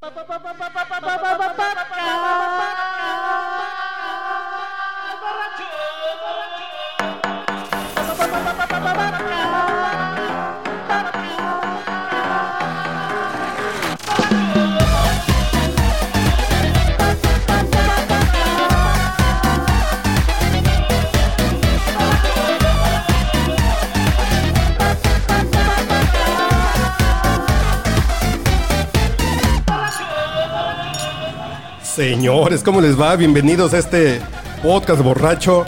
pa, pa, pa, Señores, ¿cómo les va? Bienvenidos a este podcast borracho.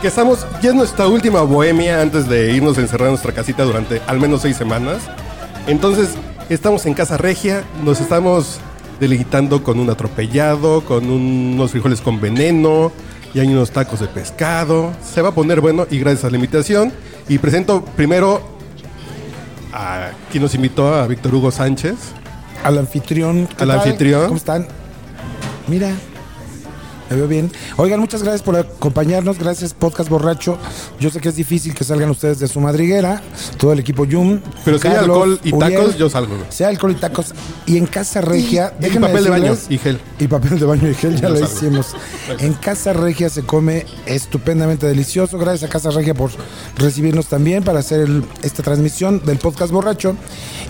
Que estamos, ya es nuestra última bohemia antes de irnos a encerrar en nuestra casita durante al menos seis semanas. Entonces, estamos en Casa Regia, nos estamos deleitando con un atropellado, con unos frijoles con veneno, y hay unos tacos de pescado. Se va a poner bueno y gracias a la invitación. Y presento primero a quien nos invitó, a Víctor Hugo Sánchez. Al anfitrión. ¿qué Al anfitrión. ¿Cómo están? Mira. Me veo bien. Oigan, muchas gracias por acompañarnos. Gracias, Podcast Borracho. Yo sé que es difícil que salgan ustedes de su madriguera. Todo el equipo Yum. Pero si hay Carlos, alcohol y Uriel. tacos, yo salgo. güey. Si hay alcohol y tacos. Y en Casa Regia. Y papel de baño y gel. Y papel de baño y gel, ya Yo lo salgo. hicimos. En Casa Regia se come estupendamente delicioso. Gracias a Casa Regia por recibirnos también para hacer el- esta transmisión del podcast borracho.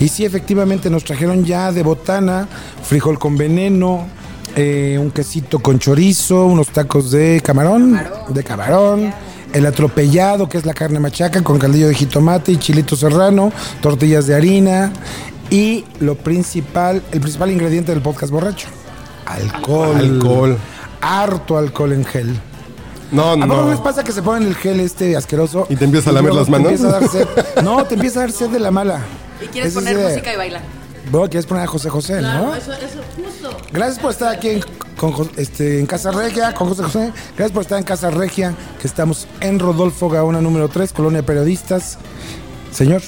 Y sí, efectivamente, nos trajeron ya de botana, frijol con veneno, eh, un quesito con chorizo, unos tacos de camarón, de camarón. El atropellado, que es la carne machaca con caldillo de jitomate y chilito serrano, tortillas de harina y lo principal, el principal ingrediente del podcast borracho, alcohol. Alcohol. Harto alcohol en gel. No, ¿A poco no les no. pasa que se ponen el gel este asqueroso? ¿Y te empieza a lamer las te manos? empieza a dar sed? No, te empieza a dar sed de la mala. Y quieres es poner música y bailar. Bueno, quieres poner a José José, ¿no? eso, eso, justo. Gracias por estar aquí en, con Jo- este, en Casa Regia, con José José. Gracias por estar en Casa Regia, que estamos en Rodolfo Gaona número 3, Colonia Periodistas. Señor,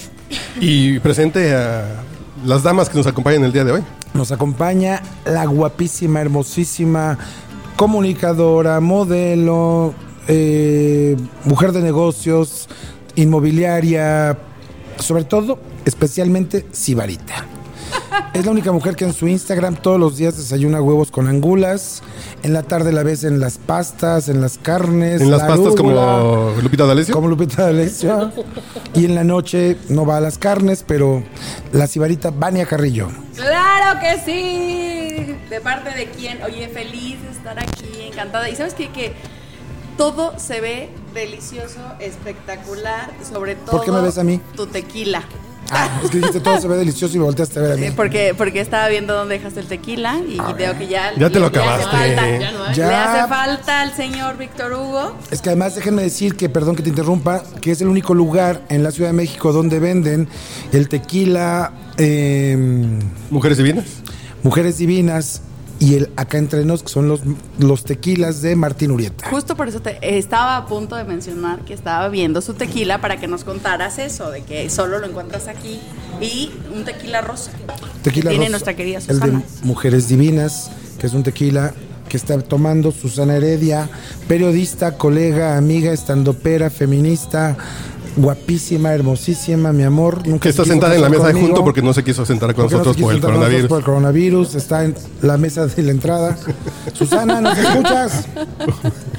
Y presente a las damas que nos acompañan el día de hoy. nos acompaña la guapísima, hermosísima comunicadora, modelo, eh, mujer de negocios, inmobiliaria, sobre todo, especialmente sibarita. Es la única mujer que en su Instagram todos los días desayuna huevos con angulas. En la tarde la ves en las pastas, en las carnes. En las la pastas como arúgula, Lupita D'Alessio. como Lupita D'Alessio. Y en la noche no va a las carnes, pero la sibarita Vania Carrillo. ¡Claro que sí! ¿De parte de quién? Oye, feliz de estar aquí, encantada. Y sabes qué? que todo se ve delicioso, espectacular, sobre todo. ¿Por qué me ves a mí? Tu tequila. Ah, es que dijiste todo se ve delicioso y me volteaste a ver a mí. Eh, Porque, porque estaba viendo dónde dejaste el tequila y, veo que ya. Ya te lo le- le hace acabaste. falta. Ya no hay. Le hace falta al señor Víctor Hugo. Es que además déjenme decir que, perdón que te interrumpa, que es el único lugar en la Ciudad de México donde venden el tequila eh, Mujeres divinas. Mujeres Divinas y el Acá Entre Nos, que son los, los tequilas de Martín Urieta. Justo por eso te estaba a punto de mencionar que estaba viendo su tequila para que nos contaras eso, de que solo lo encuentras aquí. Y un tequila rosa. Tequila que tiene rosa, nuestra querida El Susana. de Mujeres Divinas, que es un tequila que está tomando Susana Heredia, periodista, colega, amiga, estandopera, feminista, guapísima, hermosísima, mi amor. Nunca Que está sentada en la mesa conmigo. junto porque no se quiso sentar con Porque nosotros por el coronavirus. por el coronavirus. Está en la mesa de la entrada. Susana, ¿nos escuchas?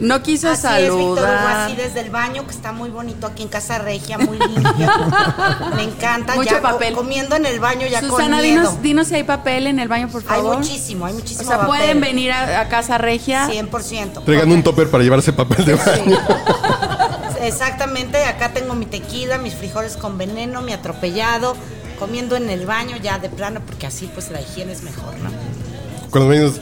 No quiso Así es, Víctor Hugo, saludar. así desde el baño, que está muy bonito aquí en Casa Regia, muy limpio. Me encanta. Mucho ya papel. comiendo en el baño ya Susana, con miedo. dinos, dinos si hay papel en el baño, por Hay favor. muchísimo, hay O muchísimo sea, papel. pueden venir a, a Casa Regia. 100%. Traigan un topper para llevarse papel de baño. Exactamente, acá tengo mi tequila, mis frijoles con veneno, mi atropellado, comiendo en el baño ya de plano, porque así pues la higiene es mejor, ¿no? Cuando menos,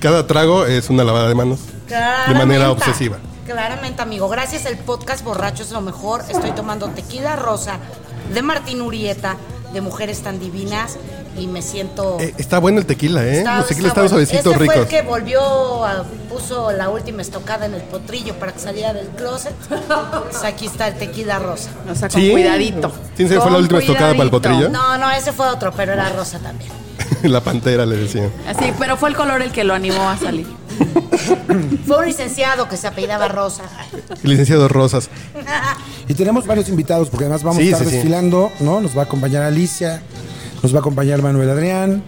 cada trago es una lavada de manos. De manera Claramente, obsesiva. Claramente, amigo. Gracias, el podcast Borracho es lo mejor. Estoy tomando tequila rosa de Martín Urieta, de Mujeres tan Divinas, y me siento... Eh, está bueno el tequila, ¿eh? Está- Los tequilas está bueno. suavecitos, Ese ricos. fue el que volvió, a- puso la última estocada en el potrillo para que saliera del closet. Pues aquí está el tequila rosa. O sea, con Sí. cuidadito. ¿Quién se fue la última estocada para el potrillo? No, no, ese fue otro, pero era rosa también. la pantera le decían. Así, pero fue el color el que lo animó a salir. Fue un licenciado que se apellidaba Rosa. El licenciado Rosas. Y tenemos varios invitados, porque además vamos Sí, a estar sí, sí. desfilando, ¿no? Nos va a acompañar Alicia, nos va a acompañar Manuel Adrián,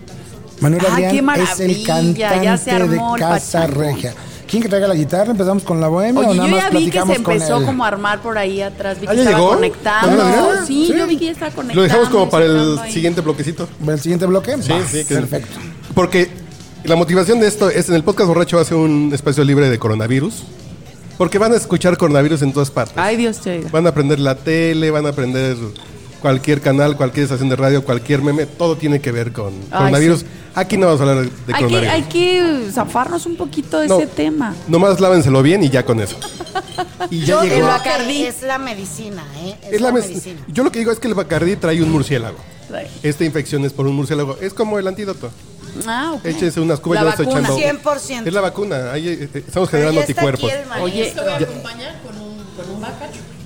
Manuel Ah, Adrián es el maravilla, ya se cantante de armó el Casa pachango. Regia. ¿Quién que traiga la guitarra? ¿Empezamos con la bohemia o Oye, nada yo más ya vi que se platicamos con empezó él? como a armar por ahí atrás. Vi que ¿Ah, ya estaba llegó? conectando. Sí, Sí. yo vi que ya estaba conectando. Lo dejamos como para el sacando ahí. siguiente bloquecito. ¿El siguiente bloque? Sí, Va, sí. que- Perfecto. Porque la motivación de esto es en el podcast borracho hace un espacio libre de coronavirus. Porque van a escuchar coronavirus en todas partes. Ay, Dios te oiga. Van a aprender la tele, van a aprender cualquier canal, cualquier estación de radio, cualquier meme. Todo tiene que ver con Ay, coronavirus. sí. Aquí no vamos a hablar de Hay que, coronavirus. hay que zafarnos un poquito de No. ese tema. Nomás lávenselo bien y ya con eso. Y ya Yo llegó. digo Bacardí. es la medicina, ¿eh? Es, Es la, medicina. Yo lo que digo es que el Bacardí trae un murciélago. Esta infección es por un murciélago. Es como el antídoto. Ah, ok. Échese unas cubas, La yo le estoy vacuna. echando. 100%. Es la vacuna. Ahí eh, eh, estamos generando ya está anticuerpos. aquí el Oye, maestro.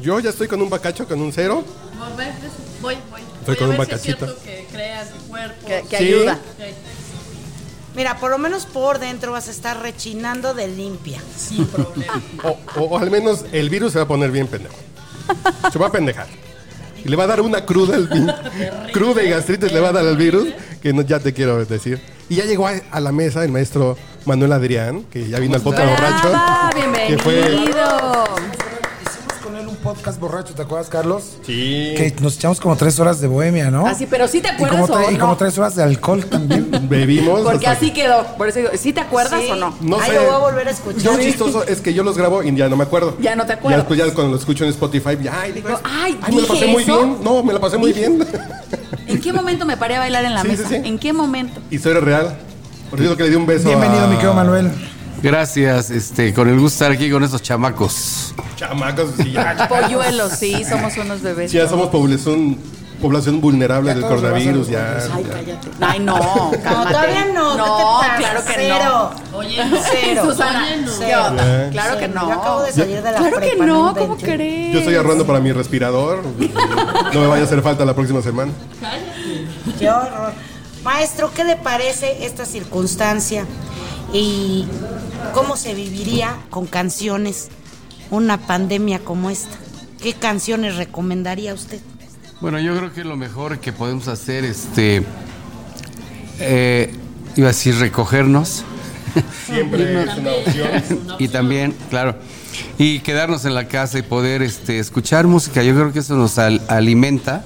Yo ya estoy con un bacacho, con un cero. Voy, voy. Estoy Voy con a un ver si es bacachito. cierto que creas tu cuerpo. Que, que Sí. ayuda. Mira, por lo menos por dentro vas a estar rechinando de limpia. Sin problema. O, o- o al menos el virus se va a poner bien pendejo. Se va a pendejar. Y le va a dar una cruda, al vi- cruda y gastritis le va a dar al virus, que no, ya te quiero decir. Y ya llegó a, a la mesa el maestro Manuel Adrián, que ya vino al podcast borracho. Ah, que fue- bienvenido. Hicimos con él un podcast borracho, ¿te acuerdas, Carlos? Sí. Que nos echamos como tres horas de bohemia, ¿no? Así, pero sí te y como, acuerdas tre- o y como no? tres horas de alcohol también. Bebimos. Porque hasta así quedó. Por eso digo, ¿sí te acuerdas Sí. o no? No Ay, sé. lo voy a volver a escuchar. Yo chistoso es que yo los grabo y ya no me acuerdo. Ya no te Ya acuerdas. después ya cuando lo escucho en Spotify, ya, ay, digo, Digo, ay, me la ¿dije pasé muy bien. No, me la pasé muy bien. ¿En qué momento me paré a bailar en la Sí, mesa? sí. ¿En qué momento? Historia real. Por cierto que le di un beso Bienvenido, a... mi querido Manuel. Gracias, este, con el gusto de estar aquí con estos chamacos. Chamacos, sí, ya. Polluelos, sí, somos unos bebés. Sí, ya somos población, población vulnerable Ya del coronavirus, ya. Ay, cállate. Ay, no, cálmate. todavía no, ¿qué No, claro que Cero. no. Oye, Cero. Susana, Oye, no. ¿qué onda? Ya. Claro que Cero. no. Yo acabo de salir de la Claro que prepa, no, no ¿cómo crees? Yo estoy ahorrando para mi respirador. No me vaya a hacer falta la próxima semana. Qué horror. Maestro, ¿qué le parece esta circunstancia? ¿Y cómo se viviría con canciones una pandemia como esta? ¿Qué canciones recomendaría usted? Bueno, yo creo que lo mejor que podemos hacer, este, eh, iba a decir recogernos Siempre es una opción. y también, claro, y quedarnos en la casa y poder, este, escuchar música. Yo creo que eso nos al- alimenta.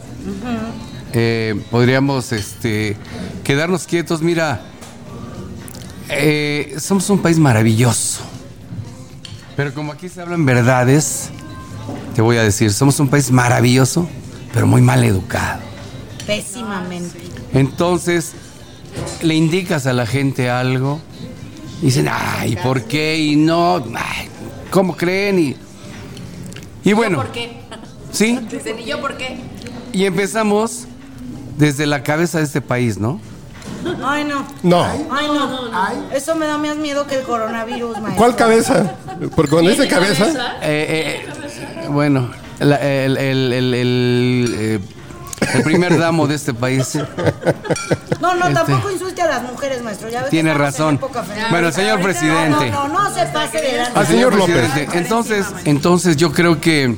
Eh, podríamos, este, quedarnos quietos. Mira, eh, somos un país maravilloso. Pero como aquí se hablan verdades, te voy a decir, somos un país maravilloso, pero muy mal educado. Pésimamente. Entonces, le indicas a la gente algo, y dicen, ay, ¿por qué? Y no, ay, ¿cómo creen? Y, y bueno, ¿Por qué? sí, Dicen, ¿y yo por qué? y empezamos desde la cabeza de este país, ¿no? Ay, no. No. Ay, no. Eso me da más miedo que el coronavirus, maestro. ¿Cuál cabeza? Porque cuando dice cabeza, Eh, eh, bueno, la- el, el- el- el, eh, el primer damo de este país. No, no, Este- tampoco insulte a las mujeres, maestro. Ya ve que Tiene razón. Bueno, señor presidente. No, no, no se pase de lanza. Al señor López. presidente. Entonces, entonces yo creo que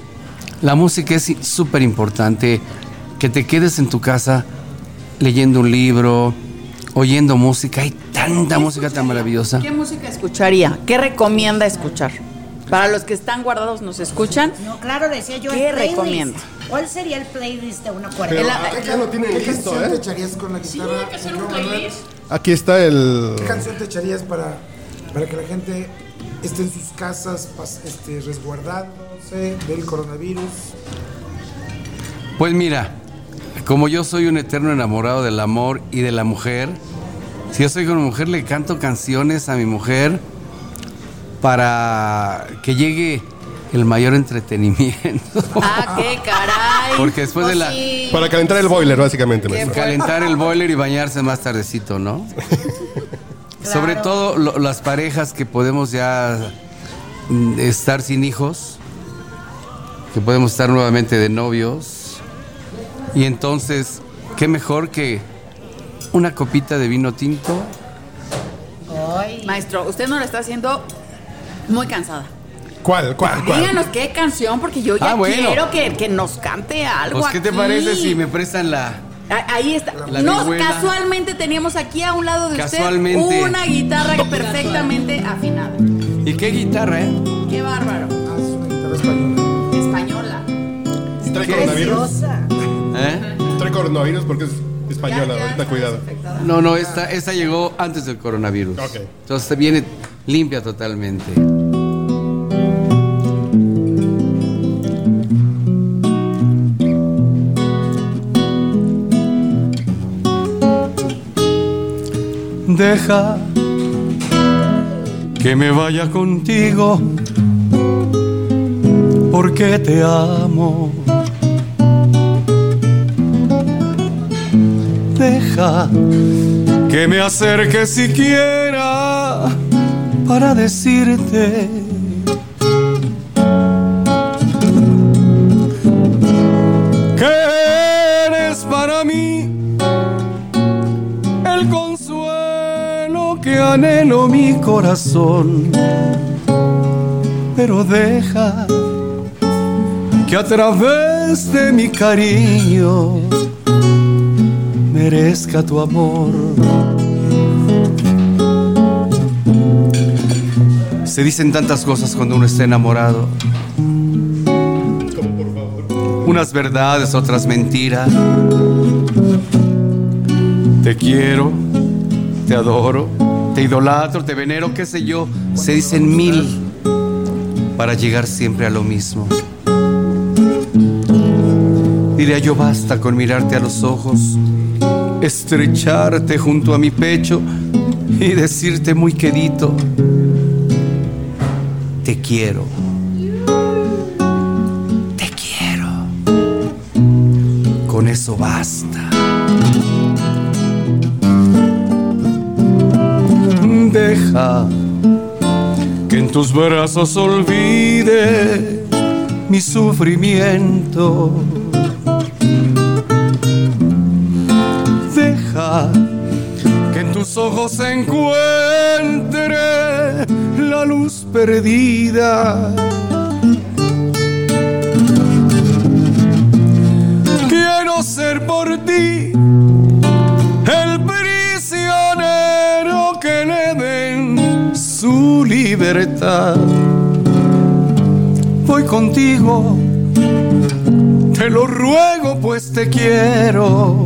la música es súper importante. Que te quedes en tu casa leyendo un libro, oyendo música. Hay tanta música tan maravillosa. ¿Qué música escucharía? ¿Qué recomienda escuchar? Para los que están guardados nos escuchan. No, claro, decía yo. el ¿Qué playlist. recomienda? ¿Cuál sería el playlist de una? El- ah, ya lo tienen ¿Qué listo, canción te ¿eh? echarías con la guitarra? hay que hacer un playlist. Aquí está el... ¿Qué canción te echarías para, para que la gente esté en sus casas este, resguardándose del coronavirus? Pues mira, como yo soy un eterno enamorado del amor y de la mujer, si yo soy con mujer le canto canciones a mi mujer para que llegue el mayor entretenimiento. Ah, qué caray. Porque después de la Sí. Para calentar el boiler, básicamente. maestro. calentar el boiler y bañarse más tardecito, ¿no? Sobre todo lo- las parejas que podemos ya mm, estar sin hijos, que podemos estar nuevamente de novios. Y entonces, ¿qué mejor que una copita de vino tinto? Ay. Maestro, usted no lo está haciendo muy cansada. ¿Cuál, cuál, cuál? Díganos qué canción, porque yo ya Ah, bueno. quiero que, que nos cante algo. Pues, ¿qué te aquí. parece si me prestan la, Ahí está. La Nos casualmente teníamos aquí a un lado de Casualmente. usted una guitarra perfectamente afinada. ¿Y qué guitarra, eh? Qué bárbaro. Ah, es una guitarra española. Española. ¿Y trae coronavirus? ¿Eh? Trae coronavirus porque es española, Ya- ya ahorita cuidado. No, no, esta, esta llegó antes del coronavirus. Ok. Entonces viene limpia totalmente. Deja que me vaya contigo porque te amo. Deja que me acerque siquiera para decirte que eres para mí el consuelo que anhelo mi corazón. Pero deja que a través de mi cariño merezca tu amor. Se dicen tantas cosas cuando uno está enamorado. Unas verdades, otras mentiras. Te quiero, te adoro, te idolatro, te venero, qué sé yo. Se dicen mil para llegar siempre a lo mismo. Diría yo basta con mirarte a los ojos, estrecharte junto a mi pecho y decirte muy quedito, te quiero. Te quiero. Con eso basta. Deja que en tus brazos olvide mi sufrimiento. Que en tus ojos encuentre la luz perdida. Quiero ser por ti el prisionero que le den su libertad. Voy contigo, te lo ruego pues te quiero,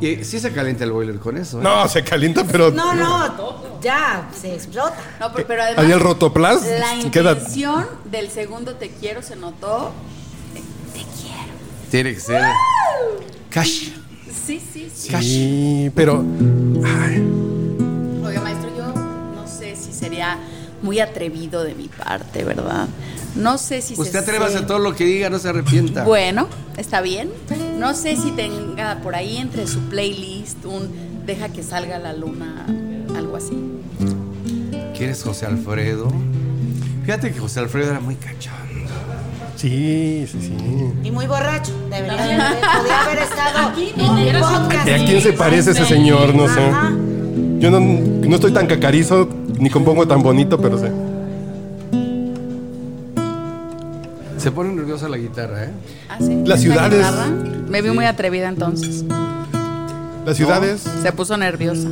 Y sí se calienta el boiler con eso. ¿eh? No, se calienta, pero. No, no, ya, se explota. No, pero, pero además. Ahí el rotoplas La queda. intención del segundo te quiero se notó. Te quiero. Tiene que ser. Cash. Sí, sí, sí. Sí, pero. Ay, Oiga, maestro, yo no sé si sería muy atrevido de mi parte, ¿verdad? No sé si Usted se atrévase se- a todo lo que diga, no se arrepienta. Bueno, está bien. No sé si tenga por ahí entre su playlist un deja que salga la luna, algo así. ¿Quieres José Alfredo? Fíjate que José Alfredo era muy cachondo. sí, sí, sí. Y muy borracho. Debería haber, podía haber estado Aquí en no, el era su- podcast. ¿Y a quién se parece ese señor? No sé. Yo no, no estoy tan cacarizo ni compongo tan bonito, pero sé. Se pone nerviosa la guitarra, ¿eh? ¿Ah, sí? Las ¿Esta ciudades-? Me vi muy atrevida entonces. Las ciudades. Se puso nerviosa.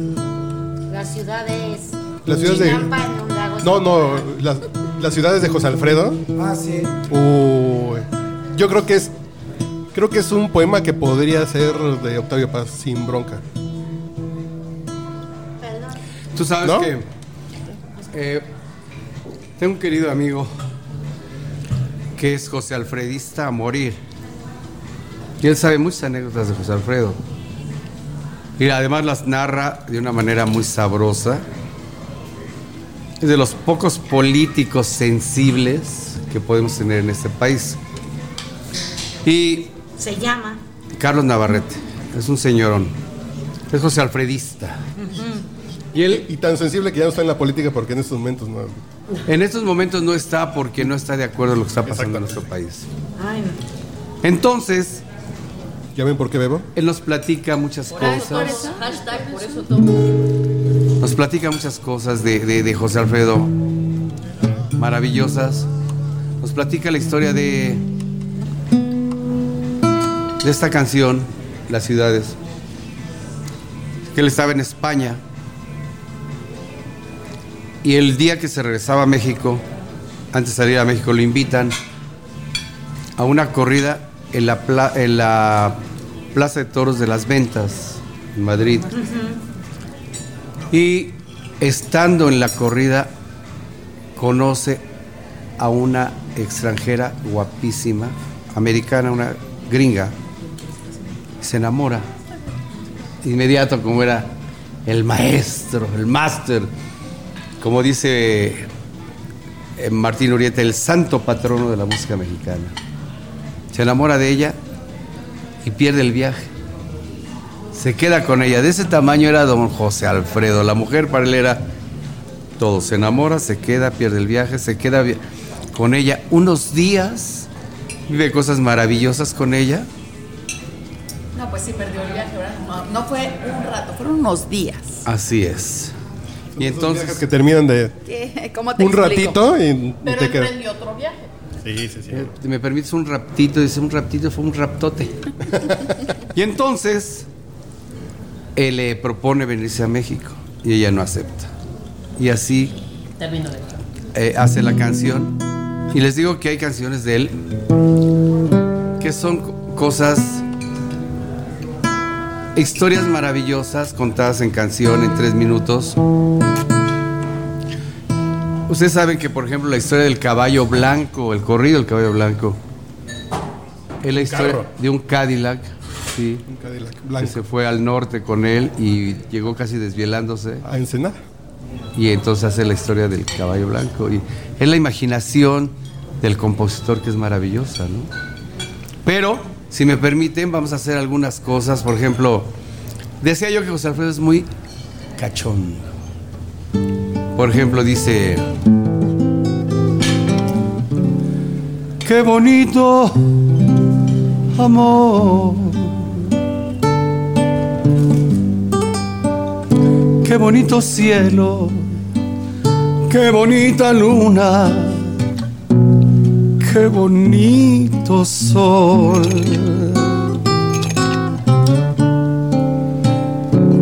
Las ciudades. Las ciudades de- No, no, las, las ciudades de José Alfredo. Ah, sí. Uy, yo creo que es creo que es un poema que podría ser de Octavio Paz sin bronca. Tú sabes ¿No? que eh, tengo un querido amigo que es José Alfredista a morir. Y él sabe muchas anécdotas de José Alfredo. Y además las narra de una manera muy sabrosa. Es de los pocos políticos sensibles que podemos tener en este país. Y Se llama. Carlos Navarrete, es un señorón. Es José Alfredista. Y él Y tan sensible que ya no está en la política porque en estos momentos no. en estos momentos no está porque no está de acuerdo en lo que está pasando en nuestro país. Ay, no. Entonces, ¿Ya ven por qué bebo? él nos platica muchas Por cosas. eso, hashtag, por eso tomo. Nos platica muchas cosas de, de- de José Alfredo maravillosas. Nos platica la historia de, de esta canción, Las ciudades. Que él estaba en España. Y el día que se regresaba a México, antes de salir a México, lo invitan a una corrida en la, pla- en la Plaza de Toros de las Ventas, en Madrid. Y estando en la corrida, conoce a una extranjera guapísima, americana, una gringa. Se enamora. Inmediato, como era el maestro, el máster, como dice eh, Martín Urieta, el santo patrono de la música mexicana. Se enamora de ella y pierde el viaje se queda con ella. De ese tamaño era don José Alfredo. La mujer para él era todo. Se enamora, se queda, pierde el viaje, se queda vi- con ella unos días, vive cosas maravillosas con ella. No, pues sí perdió el viaje, ¿verdad? No, no fue un rato, fueron unos días. Así es. Y entonces, que terminan de. ¿Cómo te un explico? ratito y, Pero te quedas. otro viaje. Sí, sí, sí. eh, ¿me permites un raptito? Dice, un raptito fue un raptote. y entonces, él le propone venirse a México y ella no acepta. Y así Termino de eh, hace la canción. Y les digo que hay canciones de él que son co- cosas, historias maravillosas contadas en canción en tres minutos. Ustedes saben que, por ejemplo, la historia del caballo blanco, el corrido del caballo blanco, es la historia carro. de un Cadillac, sí, Un Cadillac que blanco. se fue al norte con él y llegó casi desvielándose. A Ensenada. Y entonces hace la historia del caballo blanco. Y es la imaginación del compositor que es maravillosa, ¿no? Pero, si me permiten, vamos a hacer algunas cosas. Por ejemplo, decía yo que José Alfredo es muy cachón. Por ejemplo, dice... Qué bonito amor. Qué bonito cielo, qué bonita luna, qué bonito sol.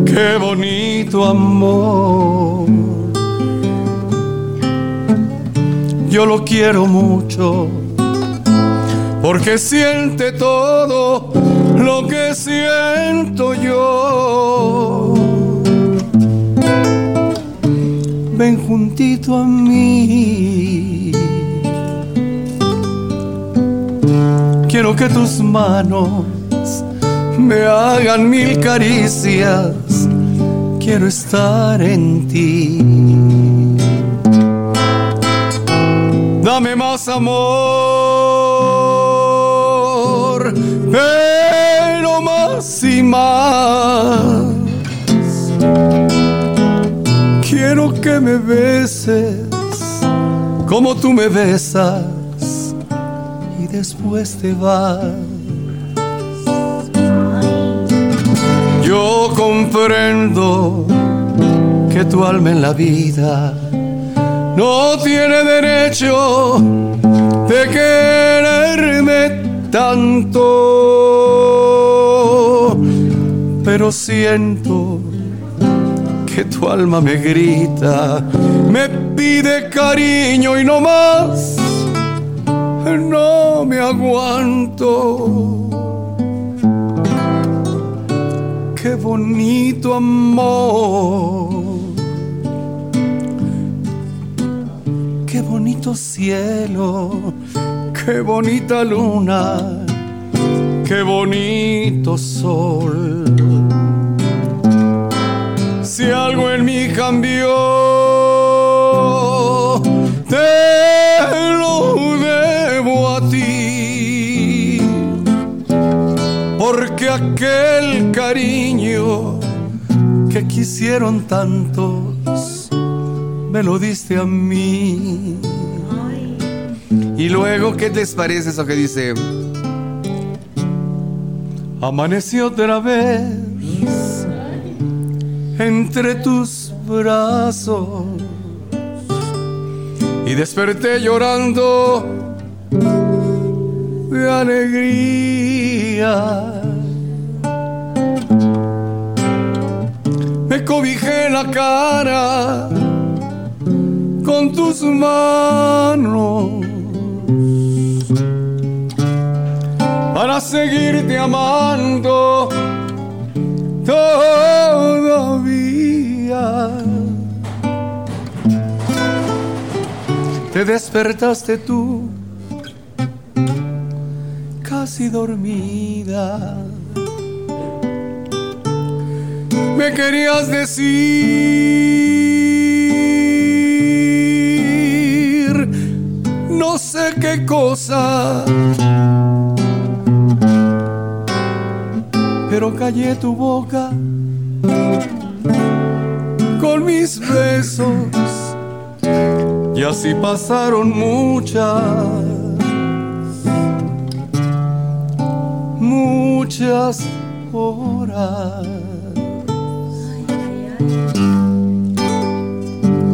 Qué bonito amor. Yo lo quiero mucho porque siente todo lo que siento yo. ven juntito a mí. Quiero que tus manos me hagan mil caricias. Quiero estar en ti. Dame más amor, pero más y más. Quiero que me beses como tú me besas después te vas. Yo comprendo que tu alma en la vida no tiene derecho de quererme tanto, pero siento que tu alma me grita, me pide cariño y no más, no me aguanto. Qué bonito amor, qué bonito cielo, qué bonita luna, qué bonito sol. Si algo en mí cambió, aquel cariño que quisieron tantos me lo diste a mí. Y luego, ¿qué les parece eso que dice? Amaneció otra vez entre tus brazos y desperté llorando de alegría. Cobijé la cara con tus manos para seguirte amando todavía. Te despertaste tú, casi dormida. Me querías decir no sé qué cosa. Pero callé tu boca con mis besos y así pasaron muchas, muchas horas.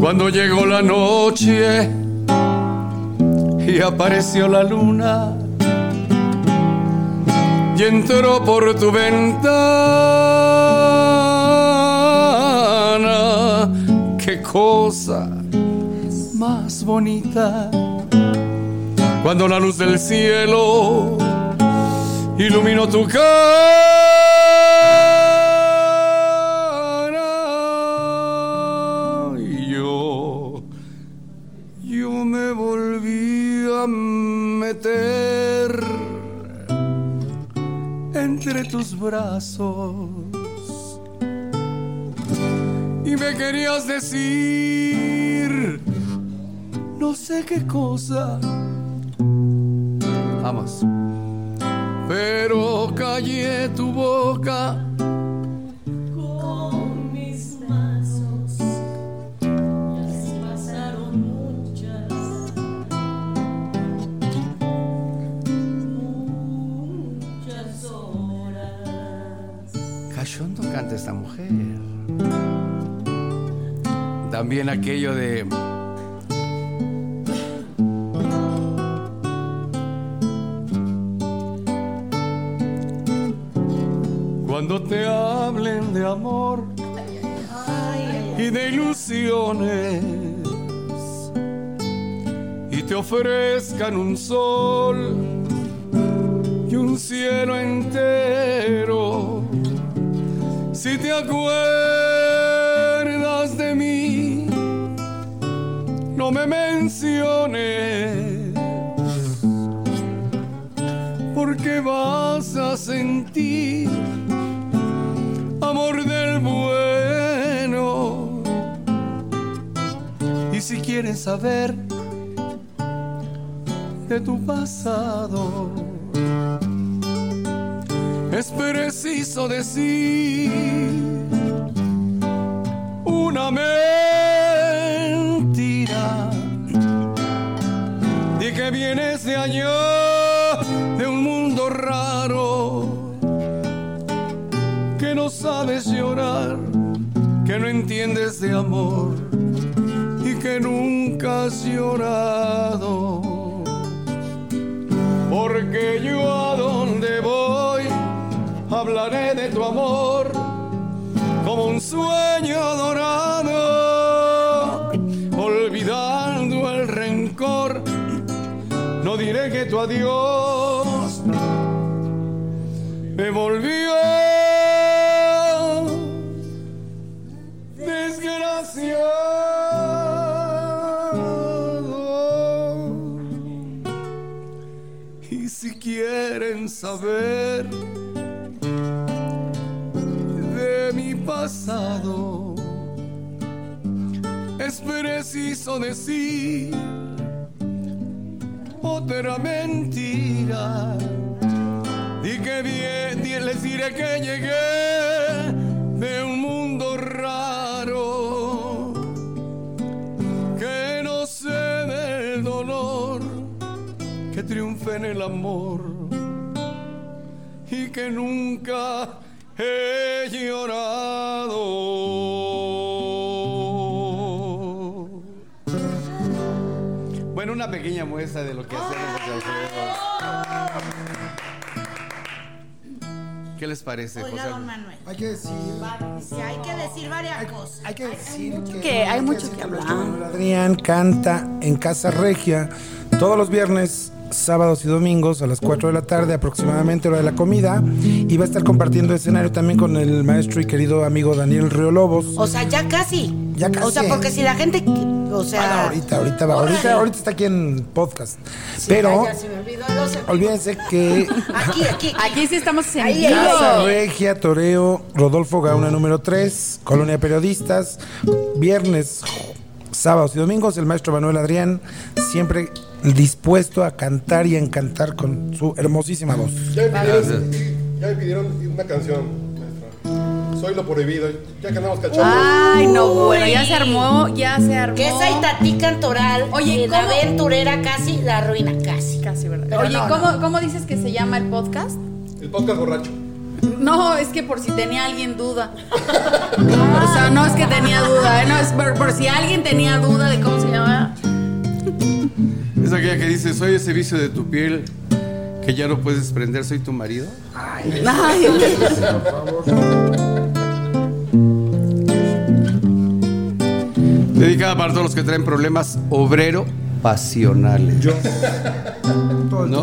Cuando llegó la noche y apareció la luna y entró por tu ventana, qué cosa más bonita. Cuando la luz del cielo iluminó tu cara brazos y me querías decir no sé qué cosa. Vamos. Pero callé tu boca. También aquello de. Cuando te hablen de amor y de ilusiones y te ofrezcan un sol y un cielo entero, si te acuerdas de mí, no me menciones, porque vas a sentir amor del bueno. Y si quieres saber de tu pasado, es preciso decir una mentira. Di que vienes de allá, de un mundo raro, que no sabes llorar, que no entiendes de amor y que nunca has llorado. Porque yo a donde voy hablaré de tu amor como un sueño dorado, olvidando el rencor. No diré que tu adiós me volvió desgraciado. Y si quieren saber Es preciso decir otra mentira. Y que bien, di, les diré que llegué de un mundo raro. Que no sé del dolor, que triunfe en el amor. Y que nunca he llorado. Bueno, una pequeña muestra de lo que hacemos José Alfredo. ¿Qué les parece, José Oiga, don Alfredo? Manuel. Hay que decir. Sí, hay que decir varias cosas. Hay que decir que, que hay mucho que nuestro hablar. Adrián canta en Casa Regia todos los viernes, sábados y domingos a las 4 de la tarde, aproximadamente hora de la comida. Y va a estar compartiendo escenario también con el maestro y querido amigo Daniel Río Lobos. O sea, ya casi. Ya casi. O sea, porque si la gente. O sea. Bueno, ahorita, ahorita va. Ahorita, ahorita está aquí en podcast. Sí, Pero ya se me olvidó, no se- olvídense que Aquí, aquí. Aquí sí estamos en ahí, Casa Regia, Toreo, Rodolfo Gauna número 3, Colonia Periodistas, viernes, sábados y domingos, el maestro Manuel Adrián, siempre dispuesto a cantar y a encantar con su hermosísima voz. Ya me pidieron, ya me pidieron una canción, maestra. Soy lo prohibido. Ya que andamos cachando. Ay, no, bueno, ya se armó, ya se armó. Que esa Itatí cantoral. Oye, la ¿cómo? aventurera casi la ruina, casi. Casi, ¿verdad? Pero Oye, no, ¿cómo, ¿cómo dices que se llama el podcast? El podcast borracho. No, es que por si tenía alguien duda. o sea, no es que tenía duda, ¿eh? no, es por, por si alguien tenía duda de cómo se llama. Es aquella que dice, soy ese vicio de tu piel que ya no puedes prender, soy tu marido. Ay, Dedicada para todos los que traen problemas obrero pasionales. Yo. ¿No?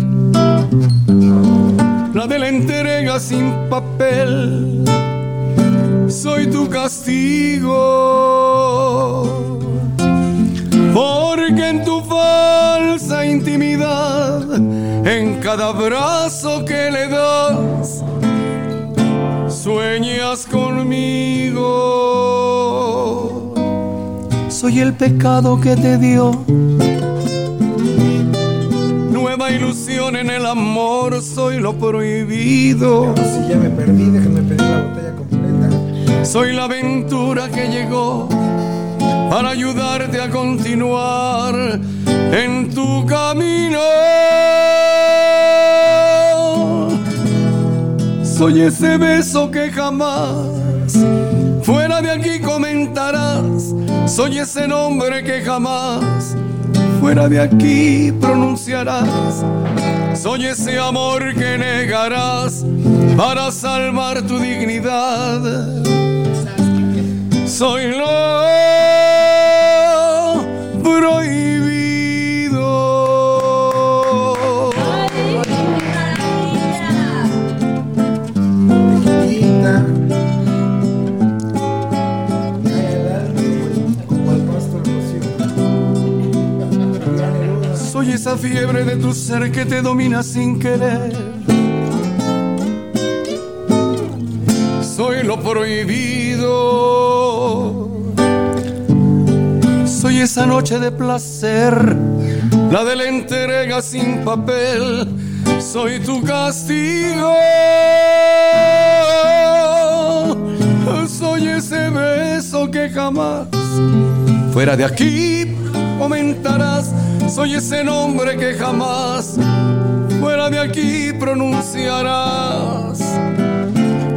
la de la entrega sin papel. Soy tu castigo, porque en tu falsa intimidad, en cada abrazo que le das, sueñas conmigo. Soy el pecado que te dio. Ilusión en el amor, soy lo prohibido. Si ya me perdí, déjenme pedir la botella completa. Soy la aventura que llegó para ayudarte a continuar en tu camino. Soy ese beso que jamás fuera de aquí comentarás. Soy ese nombre que jamás fuera de aquí pronunciarás. Soy ese amor que negarás para salvar tu dignidad. Soy lo fiebre de tu ser que te domina sin querer. Soy lo prohibido. Soy esa noche de placer, la de la entrega sin papel. Soy tu castigo. Soy ese beso que jamás Fuera de aquí comentarás, soy ese nombre que jamás fuera de aquí pronunciarás.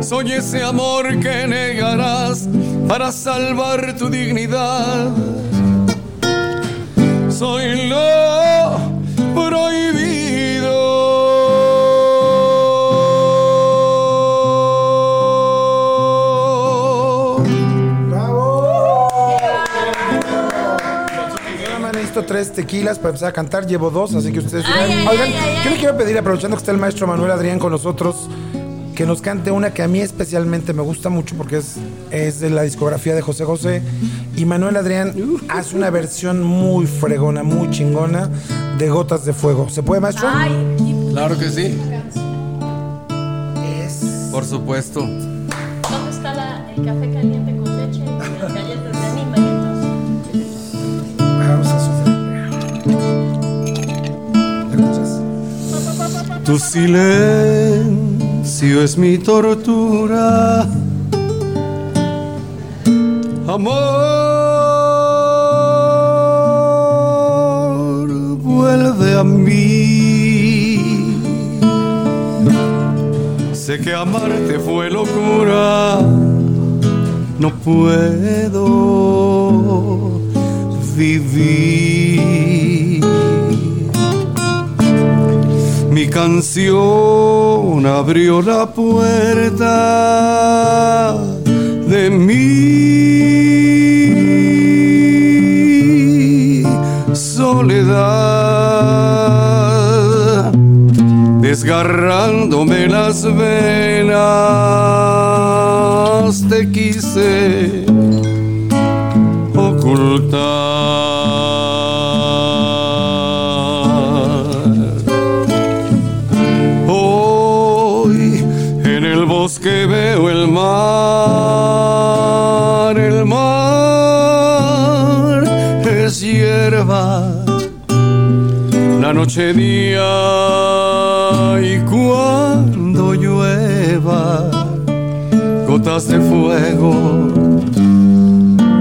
Soy ese amor que negarás para salvar tu dignidad. Soy lo tres tequilas para empezar a cantar. Llevo dos, así que ustedes. Ay, ay, Oigan, ay, ay, yo le quiero pedir, aprovechando que está el maestro Manuel Adrián con nosotros, que nos cante una que a mí especialmente me gusta mucho porque es, es de la discografía de José José Y Manuel Adrián hace una versión muy fregona, muy chingona de Gotas de Fuego. ¿Se puede, maestro? Ay, ¿y Claro que sí. Es- Por supuesto. ¿Dónde está la- el café caliente Tu silencio es mi tortura. Amor, vuelve a mí. Sé que amarte fue locura. No puedo vivir. Mi canción abrió la puerta de mi soledad, desgarrándome las venas, te quise ocultar. La noche día y cuando llueva, gotas de fuego,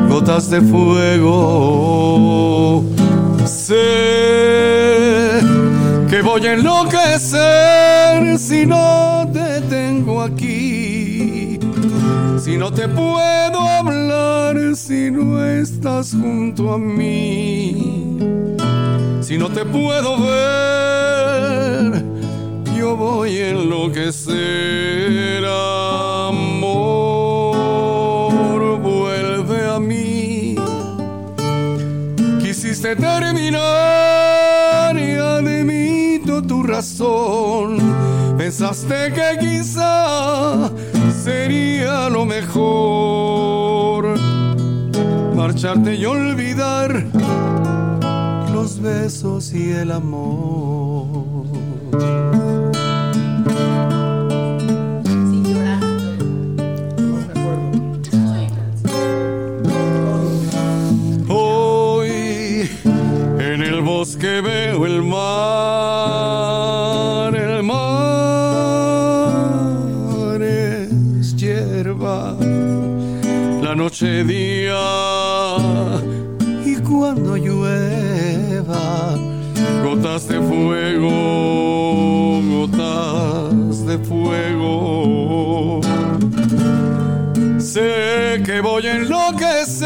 gotas de fuego. Sé que voy a enloquecer si no te tengo aquí. Si no te puedo hablar, si no estás junto a mí. Si no te puedo ver, yo voy a enloquecer. Amor, vuelve a mí. Quisiste terminar y admito tu razón. Pensaste que quizá sería lo mejor marcharte y olvidar los besos y el amor. Si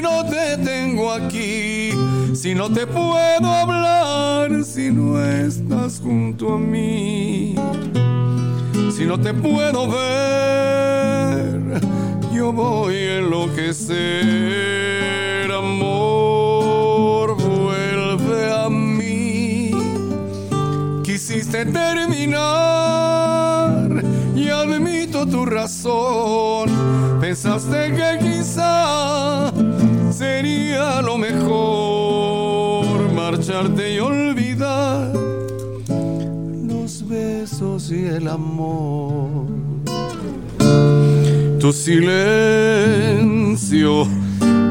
no te tengo aquí, si no te puedo hablar, si no estás junto a mí, si no te puedo ver, yo voy a enloquecer, amor, vuelve a mí. Quisiste terminar y admito tu razón. Pensaste que quizá sería lo mejor marcharte y olvidar los besos y el amor. Tu silencio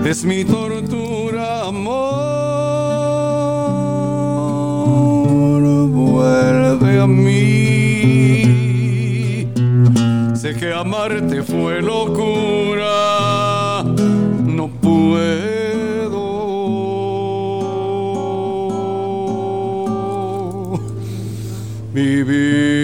es mi tortura, amor. Vuelve a mí. Amarte fue locura. No puedo vivir.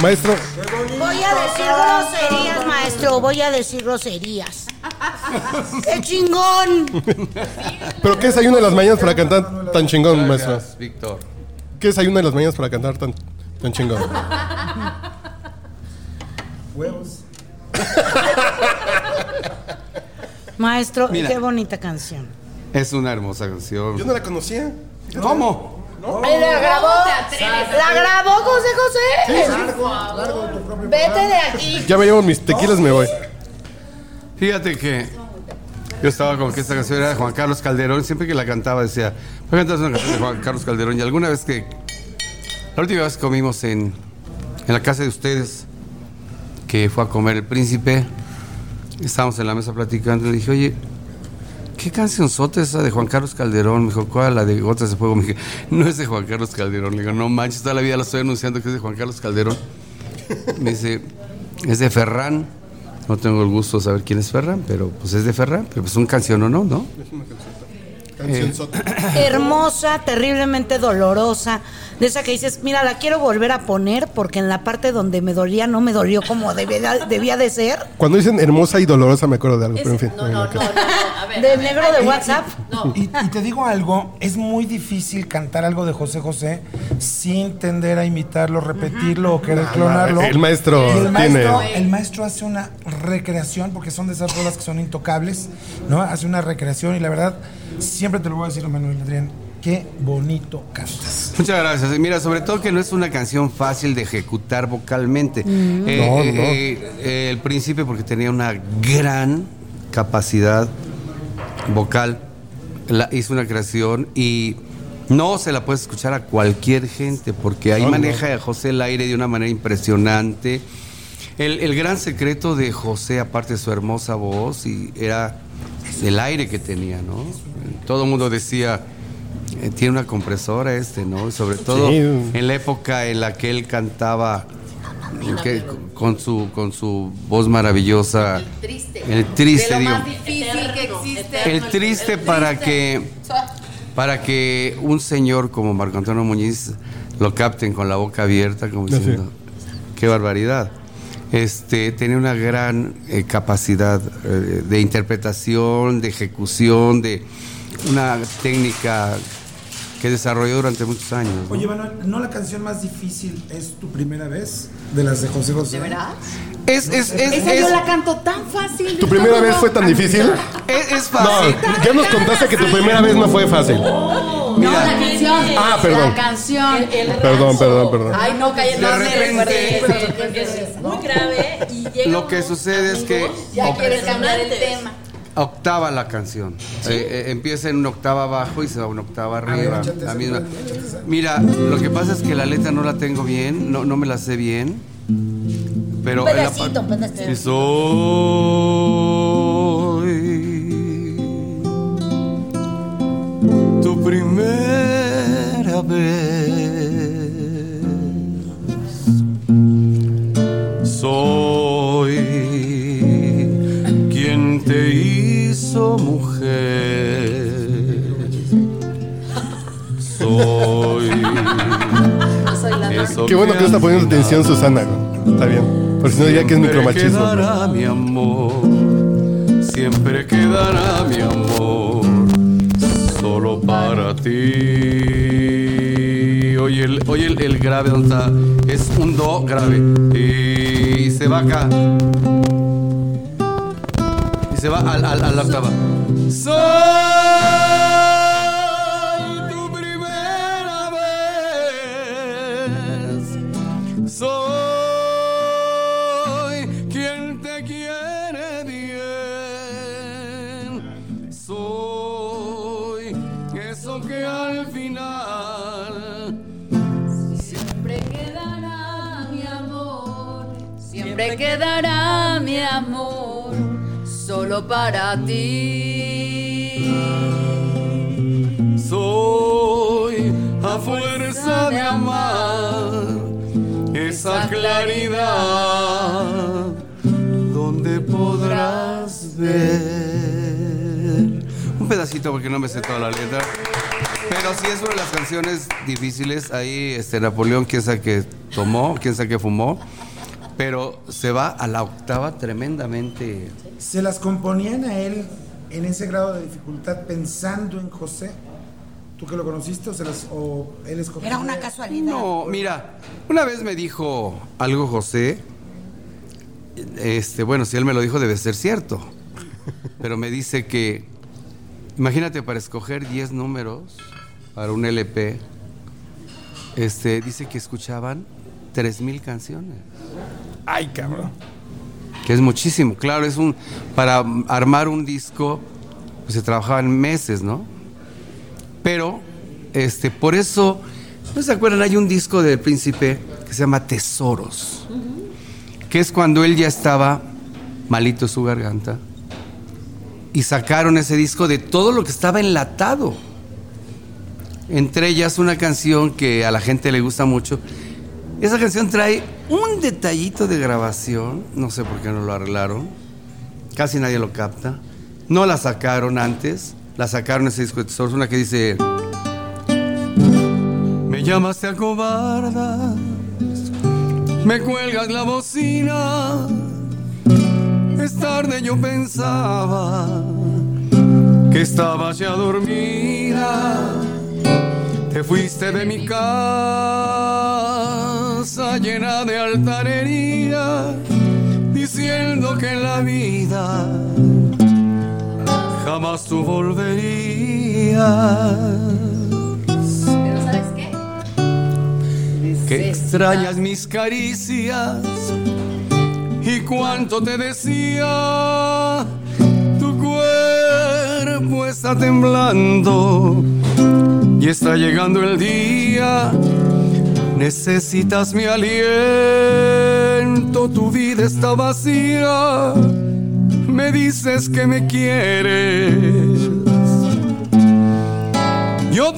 Maestro, Voy a decir groserías, maestro. Voy a decir groserías. ¡Qué chingón! ¿pero qué es hay una de las mañanas para cantar tan chingón, maestro? Víctor. ¿Qué es hay una de las mañanas para cantar tan, tan chingón? Huevos. Maestro, Mira. qué bonita canción. Es una hermosa canción. Yo no la conocía. ¿Cómo? Ay, la grabó. La grabó José José. Vete de aquí. Ya me llevo mis tequilas, me voy. Fíjate que yo estaba con que esta canción era de Juan Carlos Calderón. Siempre que la cantaba decía, voy a cantar una canción de Juan Carlos Calderón. Y alguna vez que, la última vez que comimos en, en la casa de ustedes, que fue a comer el príncipe, estábamos en la mesa platicando. Le dije, oye, ¿qué canción sota esa de Juan Carlos Calderón? Me dijo, ¿cuál? La de Gotas de Fuego. Me dije, no es de Juan Carlos Calderón. Le digo, no manches, toda la vida la estoy anunciando que es de Juan Carlos Calderón. Me dice, es de Ferran. No tengo el gusto de saber quién es Ferran, pero pues es de Ferran. Pero pues un canción o no, ¿no? Canción sota. Hermosa, terriblemente dolorosa. De esa que dices, mira, la quiero volver a poner porque en la parte donde me dolía no me dolió como debía, debía de ser. Cuando dicen hermosa y dolorosa me acuerdo de algo, pero en fin. No, no, no, no, no, a ver. De negro de WhatsApp. No. Y, y te digo algo, es muy difícil cantar algo de José José sin tender a imitarlo, repetirlo o querer clonarlo. el maestro Y el tiene- maestro, el maestro hace una recreación, porque son de esas rolas que son intocables, ¿no? Hace una recreación y la verdad, siempre te lo voy a decir, Manuel Adrián, qué bonito cantas. Muchas gracias. Y Mira, sobre todo que no es una canción fácil de ejecutar vocalmente. Eh, No, eh, no. eh, eh, el príncipe porque tenía una gran capacidad vocal, la- hizo una creación y no se la puedes escuchar a cualquier gente porque ahí No, no. maneja a José el aire de una manera impresionante. El, el gran secreto de José, aparte de su hermosa voz, y era el aire que tenía, ¿no? Todo el mundo decía, eh, tiene una compresora este, ¿no? Sobre todo Sí. en la época en la que él cantaba que- con, su, con su voz maravillosa. El triste. El triste, digo. más difícil que existe. El triste para que para que un señor como Marco Antonio Muñiz lo capten con la boca abierta, como diciendo, qué barbaridad. Este, tenía una gran eh, capacidad eh, de interpretación, de ejecución, de una técnica que desarrolló durante muchos años. ¿no? Oye, Manuel, ¿no la canción más difícil es tu primera vez de las de José José? ¿De verdad? es, es, es, Esa es- yo la canto tan fácil. ¿Tu primera vez fue tan difícil? es- es No, fácil. ya nos contaste que tu primera vez no fue fácil. No, la canción. Ah, perdón. La canción. Perdón, perdón, perdón. Ay, no, cállate. De no, repente- recuerdes. Es muy grave y llega Lo que sucede es que Ya quieres cambiar el tema. octava la canción. Eh, eh, empieza en una octava abajo y se va una octava arriba. la misma. Mira, lo que pasa es que la letra no la tengo bien, no, no me la sé bien. Pero Un en la pedacito, primera vez. Soy quien te hizo mujer. Soy eso Qué bueno que no está poniendo atención Susana. Está bien. Por si no diría que es Siempre micromachismo. quedará mi amor, siempre quedará mi amor, solo para ti. Oye, el, oye el, grave, ¿dónde está? Es un do grave. Y se va acá. Y se va al, a la octava. Soy quedará mi amor, solo para ti. soy a fuerza de amar esa claridad donde podrás ver. un pedacito porque no me sé toda la letra. Pero sí es una de las canciones difíciles. Ahí este Napoleón quién sabe que tomó quién sabe que fumó pero se va a la octava tremendamente ¿Se las componían a él en ese grado de dificultad pensando en José? ¿Tú que lo conociste o, se las, o él escogió? Era una casualidad. No, mira, una vez me dijo algo José. Este, bueno, si él me lo dijo debe ser cierto. Pero me dice que Imagínate para escoger 10 números para un LP. Este, dice que escuchaban 3000 canciones. Ay, cabrón. que es muchísimo. Claro, es un para armar un disco pues se trabajaban meses, ¿no? Pero este por eso ¿no se acuerdan? Hay un disco del Príncipe que se llama Tesoros. Que es cuando él ya estaba malito su garganta y sacaron ese disco de todo lo que estaba enlatado. Entre ellas una canción que a la gente le gusta mucho. Esa canción trae un detallito de grabación, no sé por qué no lo arreglaron, casi nadie lo capta. No la sacaron antes, la sacaron ese disco de tesoros, una que dice... Me llamas te acobardas, me cuelgas la bocina, es tarde yo pensaba que estabas ya dormida. Te fuiste de mi casa llena de altanería, diciendo que en la vida jamás tú volverías. Pero ¿sabes qué? Que extrañas mis caricias y cuánto te decía, tu cuerpo está temblando y está llegando el día. Necesitas mi aliento, tu vida está vacía. Me dices que me quieres. Yo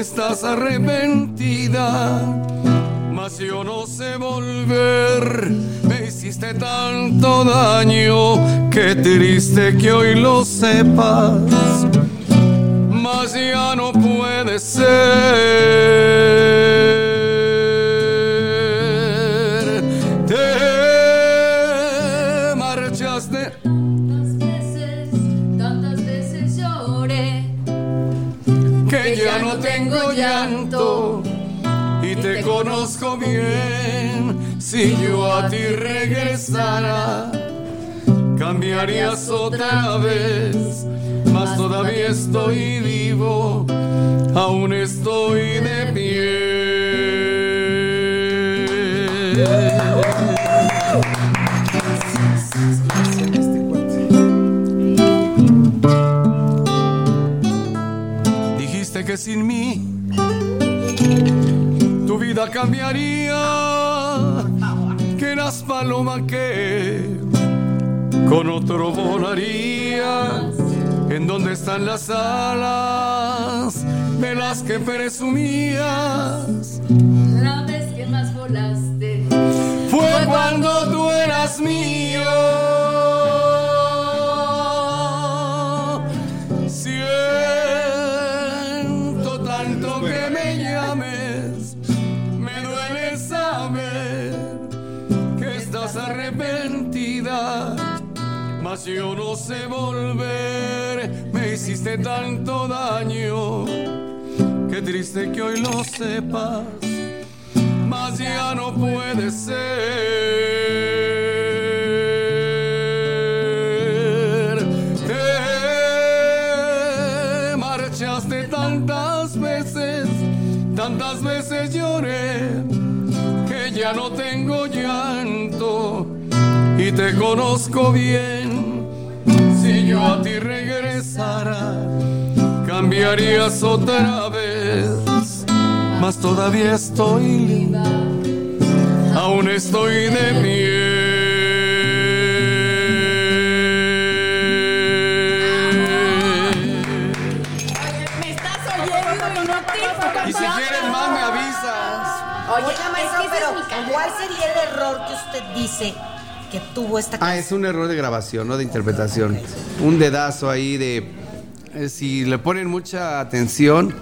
estás arrepentida, mas yo no sé volver. Me hiciste tanto daño, qué triste que hoy lo sepas mas ya no puede ser. Bien. Si yo a ti regresara, cambiarías otra vez. Mas todavía estoy vivo, aún estoy de pie. Dijiste que sin mí tu vida cambiaría, que eras paloma que con otro volaría. ¿En dónde están las alas de las que presumías? La vez que más volaste. Fue cuando tú eras mío. Mas yo no sé volver, me hiciste tanto daño. Qué triste que hoy lo sepas, mas ya no puede ser. Te marchaste tantas veces, tantas veces lloré, que ya no tengo llanto y te conozco bien. Si yo a ti regresara, cambiarías otra vez. Mas todavía estoy, aún estoy de pie. Me estás oyendo y no te Y si quieres más, me avisas. Oye, maestro, es que ese pero. ¿cuál sería el error que usted dice que tuvo esta Ah, es un error de grabación, no de interpretación. Un dedazo ahí de. eh, si le ponen mucha atención,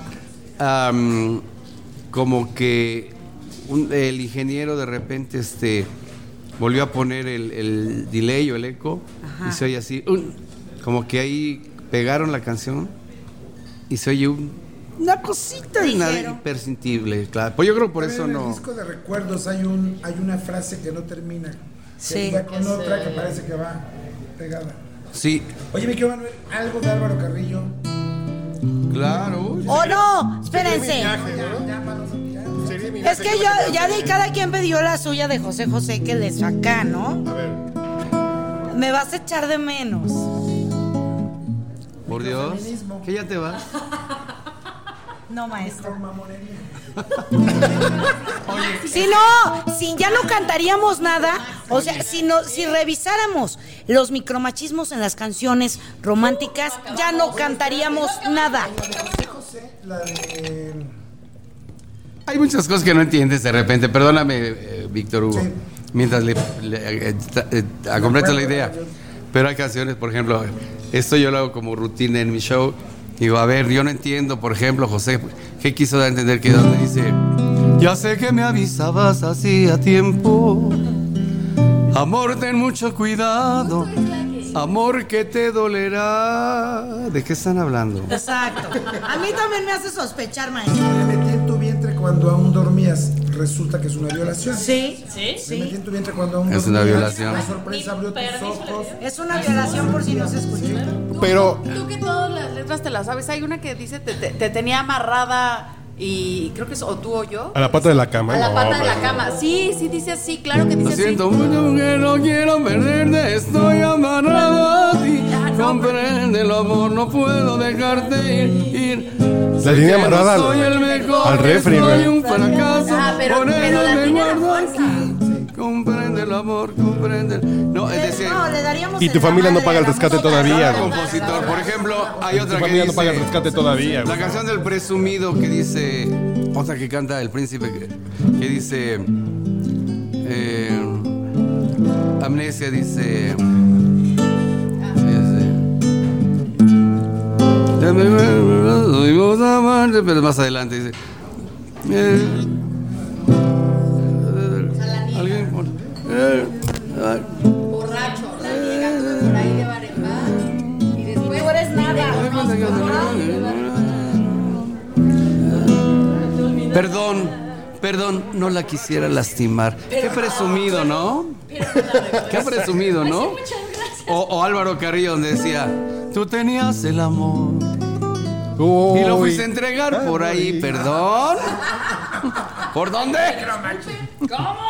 como que un- el ingeniero de repente este, volvió a poner el, el delay o el eco y se oye así. un- como que ahí pegaron la canción y se oye un- una cosita imperceptible, claro. Pues yo creo por eso en el no. disco de recuerdos hay un hay una frase que no termina. Que Sí. liga con otra que parece que va pegada. Sí, Oye, me quiero Manuel, algo de Álvaro Carrillo. claro. ¡Oh, no! Espérense. Es que yo, ya de cada quien pidió la suya de José José que les acá, ¿no? A ver. Me vas a echar de menos. Por Dios. Que ya te vas. No, maestro. Si no, si ya no cantaríamos nada, o sea, si no, si revisáramos los micromachismos en las canciones románticas, ya no cantaríamos nada. La de Hay muchas cosas que no entiendes de repente. Perdóname, eh, Víctor Hugo. Sí. Mientras le, le- eh, eh, a completo la idea. Pero hay canciones, por ejemplo, esto yo lo hago como rutina en mi show. Digo, a ver, yo no entiendo, por ejemplo, José, ¿qué quiso dar a entender que donde dice, ya sé que me avisabas hacía tiempo, amor, ten mucho cuidado, amor que te dolerá. ¿De qué están hablando? Exacto. A mí también me hace sospechar, maestro. Cuando aún dormías. Resulta que es una violación. Sí, Me metí en tu vientre cuando aún Es una violación. La sorpresa abrió tus ojos. es una violación por si no se escuchó. Pero Tú que todas las letras te las sabes. Hay una que dice te, te- te tenía amarrada y creo que es o tú o yo. a la pata de la cama. A la no, pata de la cama. Sí, sí dice así, claro que dice Lo así. siento mucho que no quiero perderte, estoy amarrado a ti. No, Compréndelo, amor, no puedo dejarte ir. ir. La Sé línea amarrada no soy al- el mejor, al refri, soy un fracaso. Ah, pero- por pero eso la me guardo aquí. Compréndelo, amor, compréndelo. No, es decir, No, le daríamos Y tu familia no paga el rescate todavía, güey. compositor, por ejemplo, hay Tu otra que familia no paga el dice... rescate todavía. La canción del presumido que dice, otra que canta el príncipe, que, que dice, eh, Amnesia dice, pero más adelante dice, eh, alguien eh, Borracho, la llegando por ahí de. Y después. Eres nada. Perdón, perdón, no la quisiera lastimar. Qué presumido, ¿no? Qué presumido, ¿no? O, o Álvaro Carrillo donde decía, tú tenías el amor y lo fuiste a entregar por ahí, perdón. ¿Por dónde?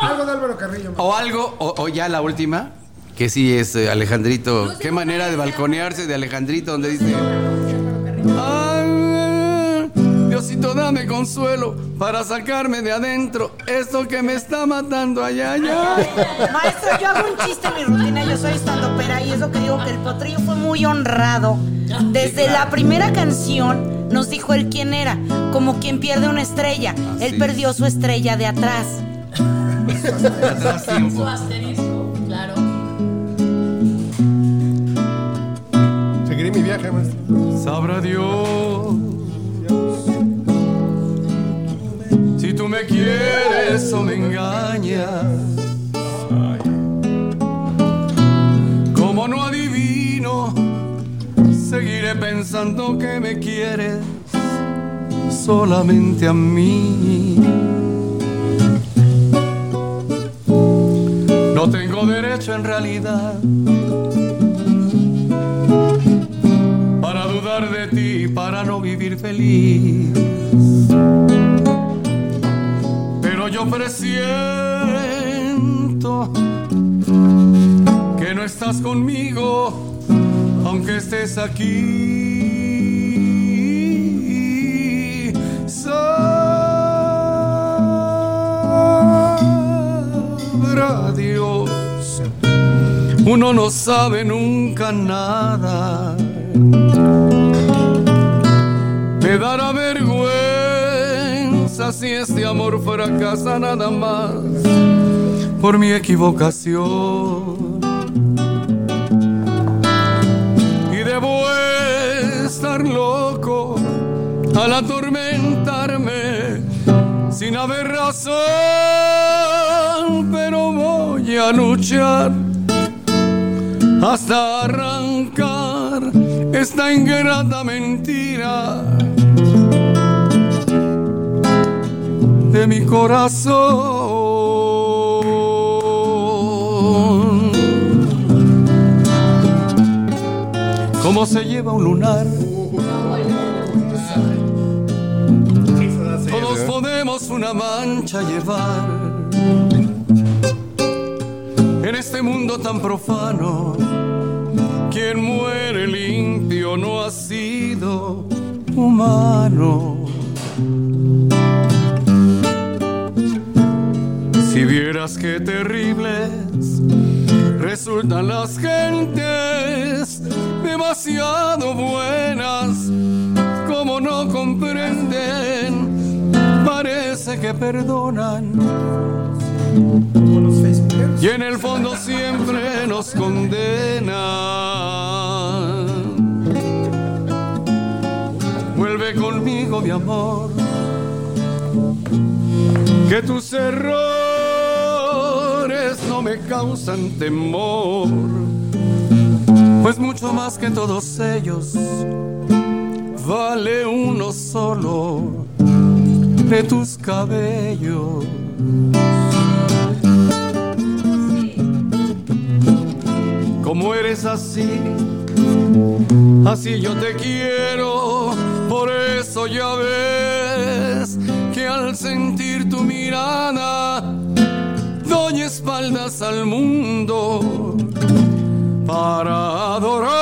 Algo de Álvaro Carrillo. O algo, o, o ya la última, que sí es eh, Alejandrito. Qué manera de balconearse de Alejandrito donde dice... "Ay, Diosito, dame consuelo para sacarme de adentro esto que me está matando allá, allá. Maestro, yo hago un chiste en mi rutina, yo soy estandopera y es lo que digo que el potrillo fue muy honrado. Desde la primera canción nos dijo él quién era, como quien pierde una estrella. Él perdió su estrella de atrás. Su asterisco, claro. Seguiré mi viaje, maestro. Sabrá Dios tú me quieres o me engañas. Como no adivino, seguiré pensando que me quieres solamente a mí. No tengo derecho en realidad para dudar de ti, para no vivir feliz. Presiento que no estás conmigo, aunque estés aquí. Sabrá Dios, uno no sabe nunca nada. Me dará vergüenza si este amor fracasa nada más por mi equivocación. Y debo estar loco al atormentarme sin haber razón, pero voy a luchar hasta arrancar esta ingrata mentira de mi corazón. Cómo se lleva un lunar. Todos podemos una mancha llevar en este mundo tan profano. Quien muere limpio no ha sido humano. Si vieras qué terribles resultan las gentes, demasiado buenas, como no comprenden, parece que perdonan. Y en el fondo siempre nos condenan. Vuelve conmigo, mi amor que tus errores no me causan temor, pues mucho más que todos ellos vale uno solo de tus cabellos. Como eres así, así yo te quiero, por eso ya ves que al sentir tu mirada doy espaldas al mundo para adorar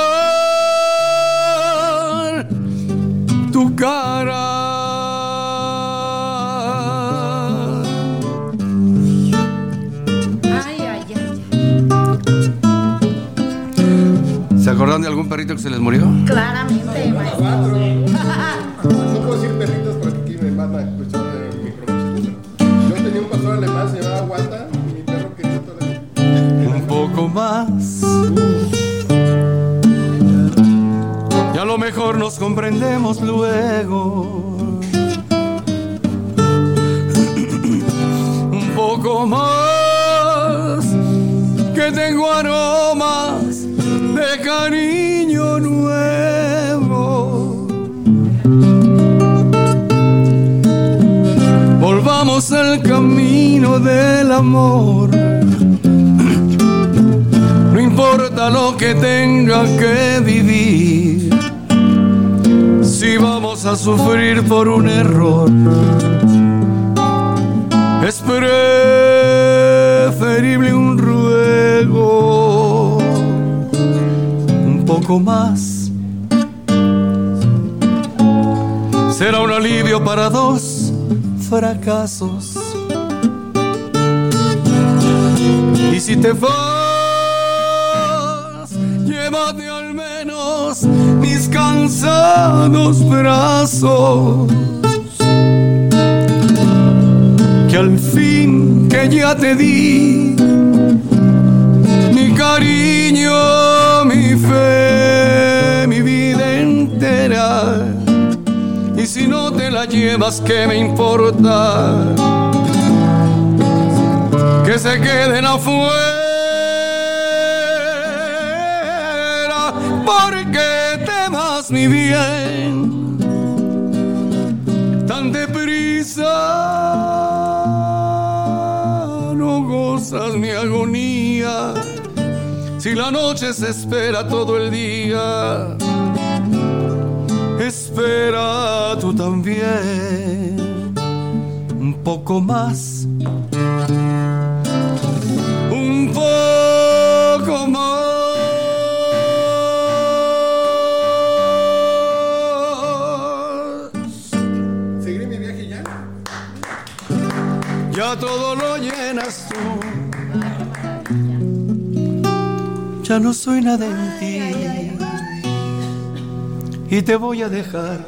tu cara. Ay, ay, ay. ¿Se acordan de algún perrito que se les murió? Claramente, maestro. Comprendemos luego. Un poco más. Que tengo aromas de cariño nuevo. Volvamos al camino del amor. No importa lo que tenga que vivir, a sufrir por un error, es preferible un ruego, un poco más. Será un alivio para dos fracasos. Y si te vas, mis cansados brazos. Que al fin que ya te di mi cariño, mi fe, mi vida entera. Y si no te la llevas, ¿qué me importa? que se queden afuera, mi bien, tan deprisa no gozas mi agonía, si la noche se espera todo el día, espera tú también un poco más Todo lo llenas tú. Ya no soy nada en ti. Y te voy a dejar.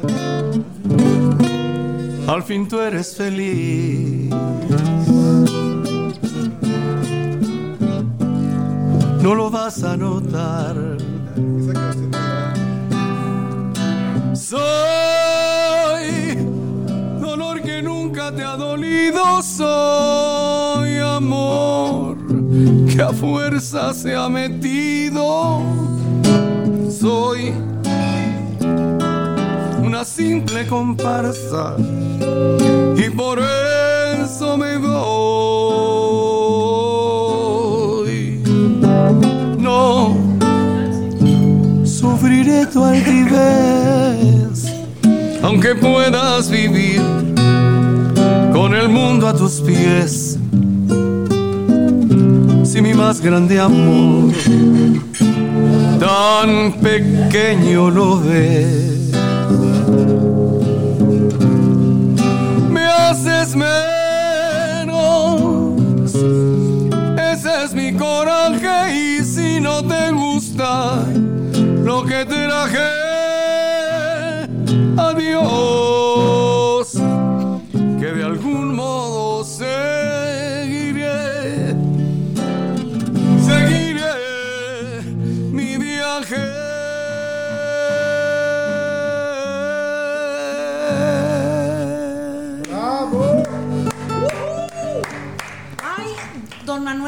Al fin tú eres feliz. No lo vas a notar. Soy te ha dolido. Soy amor que a fuerza se ha metido. Soy una simple comparsa y por eso me voy. No sufriré tu altivez, aunque puedas vivir con el mundo a tus pies. Si mi más grande amor tan pequeño lo ves, me haces menos. Ese es mi coraje y si no te gusta lo que traje, adiós.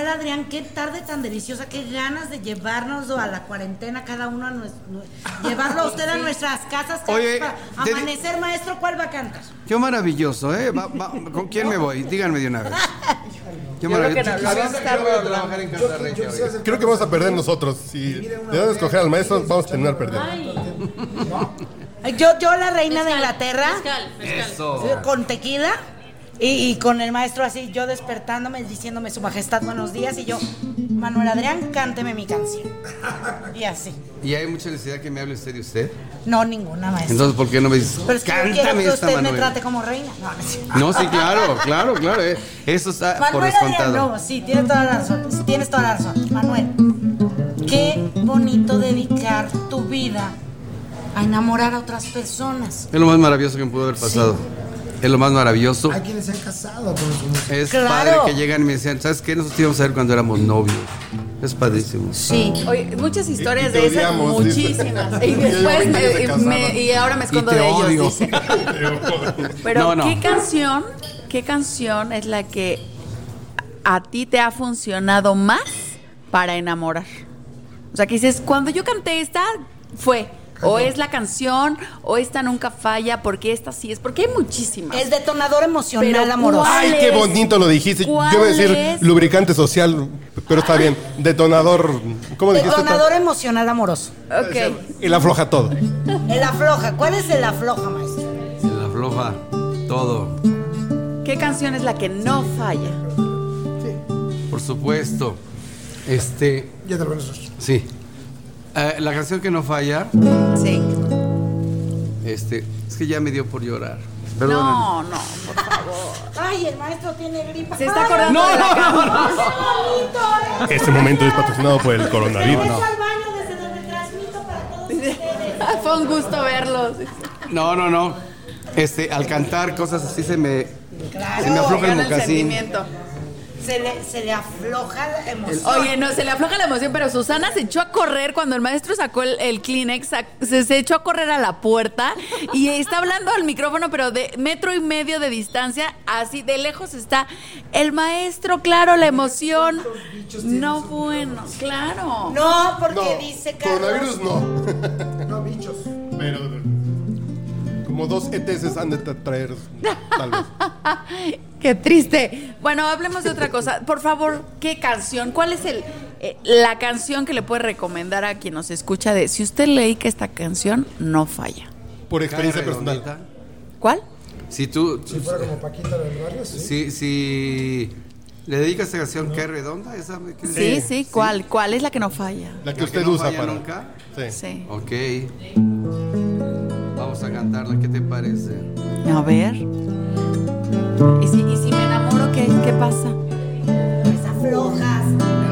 Adrián, qué tarde tan deliciosa, qué ganas de llevarnos a la cuarentena cada uno a nuestro, llevarlo a usted a nuestras casas Oye, para de- amanecer, maestro, ¿cuál va a cantar? Qué maravilloso, ¿eh? Va- va- ¿Con quién me voy? Díganme de una vez. Qué Yo creo que maravilloso. Creo que vamos a perder nosotros. Si debemos escoger al maestro, vamos a terminar perdiendo. Ay, Yo, yo la reina de Inglaterra, Mezcal, mezcal. Eso. con tequila. Y, y con el maestro así, yo despertándome, diciéndome su majestad buenos días, y yo, Manuel Adrián, cánteme mi canción. Y así. ¿Y hay mucha necesidad que me hable usted de usted? No, ninguna maestra. Entonces, ¿por qué no me dices? Pero es que quiero Cántame que esta, usted me trate como reina. No, no sí, claro, claro, claro. eh. Eso está por Manuel Adrián, descontado. no, sí, tienes toda la razón. sí, Tienes toda la razón. Manuel, qué bonito dedicar tu vida a enamorar a otras personas. Es lo más maravilloso que me pudo haber pasado. Es lo más maravilloso. Hay quienes se han casado con su música. Es Claro. padre que llegan y me decían, ¿sabes qué? Nosotros íbamos a ver cuando éramos novios. Es padrísimo. Sí. Oye, muchas historias Y de esas, odiamos, dice. muchísimas. Y después llevo 20 años de me- y ahora me escondo te de ellos, odio. dice. Pero No, no. ¿qué canción, qué canción es la que a ti te ha funcionado más para enamorar? O sea, que dices, cuando yo canté esta, fue. O es la canción, o esta nunca falla, porque esta sí es, porque hay muchísimas. El detonador emocional Pero amoroso. ¿cuál Ay, qué es? bonito lo dijiste. Yo ¿Cuál iba a decir es? lubricante social, pero está bien. Detonador. ¿Cómo dijiste? Detonador emocional amoroso. Ok. Y la afloja todo. El afloja. ¿Cuál es el afloja, maestro? Se la afloja todo. ¿Qué canción es la que no falla? Por supuesto. Este, Ya te lo sí. Eh, la canción que no falla, Sí. este, es que ya me dio por llorar. Perdónenme. No, no, por favor. Ay, el maestro tiene gripa. Se está acordando de la qué bonito, ¿eh? Este momento es patrocinado por el coronavirus. Regreso al baño desde donde transmito para todos ustedes. Fue un gusto verlos. No, no, no. Este, al cantar cosas así se me, Claro. se me afloja el mocasín. Se le, se le afloja la emoción. Oye, no, se le afloja la emoción, pero Susana se echó a correr cuando el maestro sacó el, el Kleenex, se, se echó a correr a la puerta y está hablando al micrófono, pero de metro y medio de distancia, así de lejos está el maestro, claro, la emoción. No, bueno, claro. No, porque No, dice Carlos. coronavirus no. No, bichos. Pero como dos ETS han de tra- traer, tal vez. Qué triste. Bueno, hablemos de otra cosa. Por favor, ¿qué canción? ¿Cuál es el eh, la canción que le puede recomendar a quien nos escucha de si usted le dedica esta canción, no falla? Por experiencia personal. ¿Cuál? Si tú, Si fuera como Paquita del barrio, sí. si, si le dedicas esta canción, ¿qué redonda? ¿Esa me quieres Sí, sí, ¿cuál? ¿Cuál es la que no falla? La que ¿La usted que no usa falla para. nunca? Sí. Sí. Ok. Vamos a cantarla, ¿qué te parece? A ver. ¿Y si, y si me enamoro, qué, qué pasa? Pues aflojas.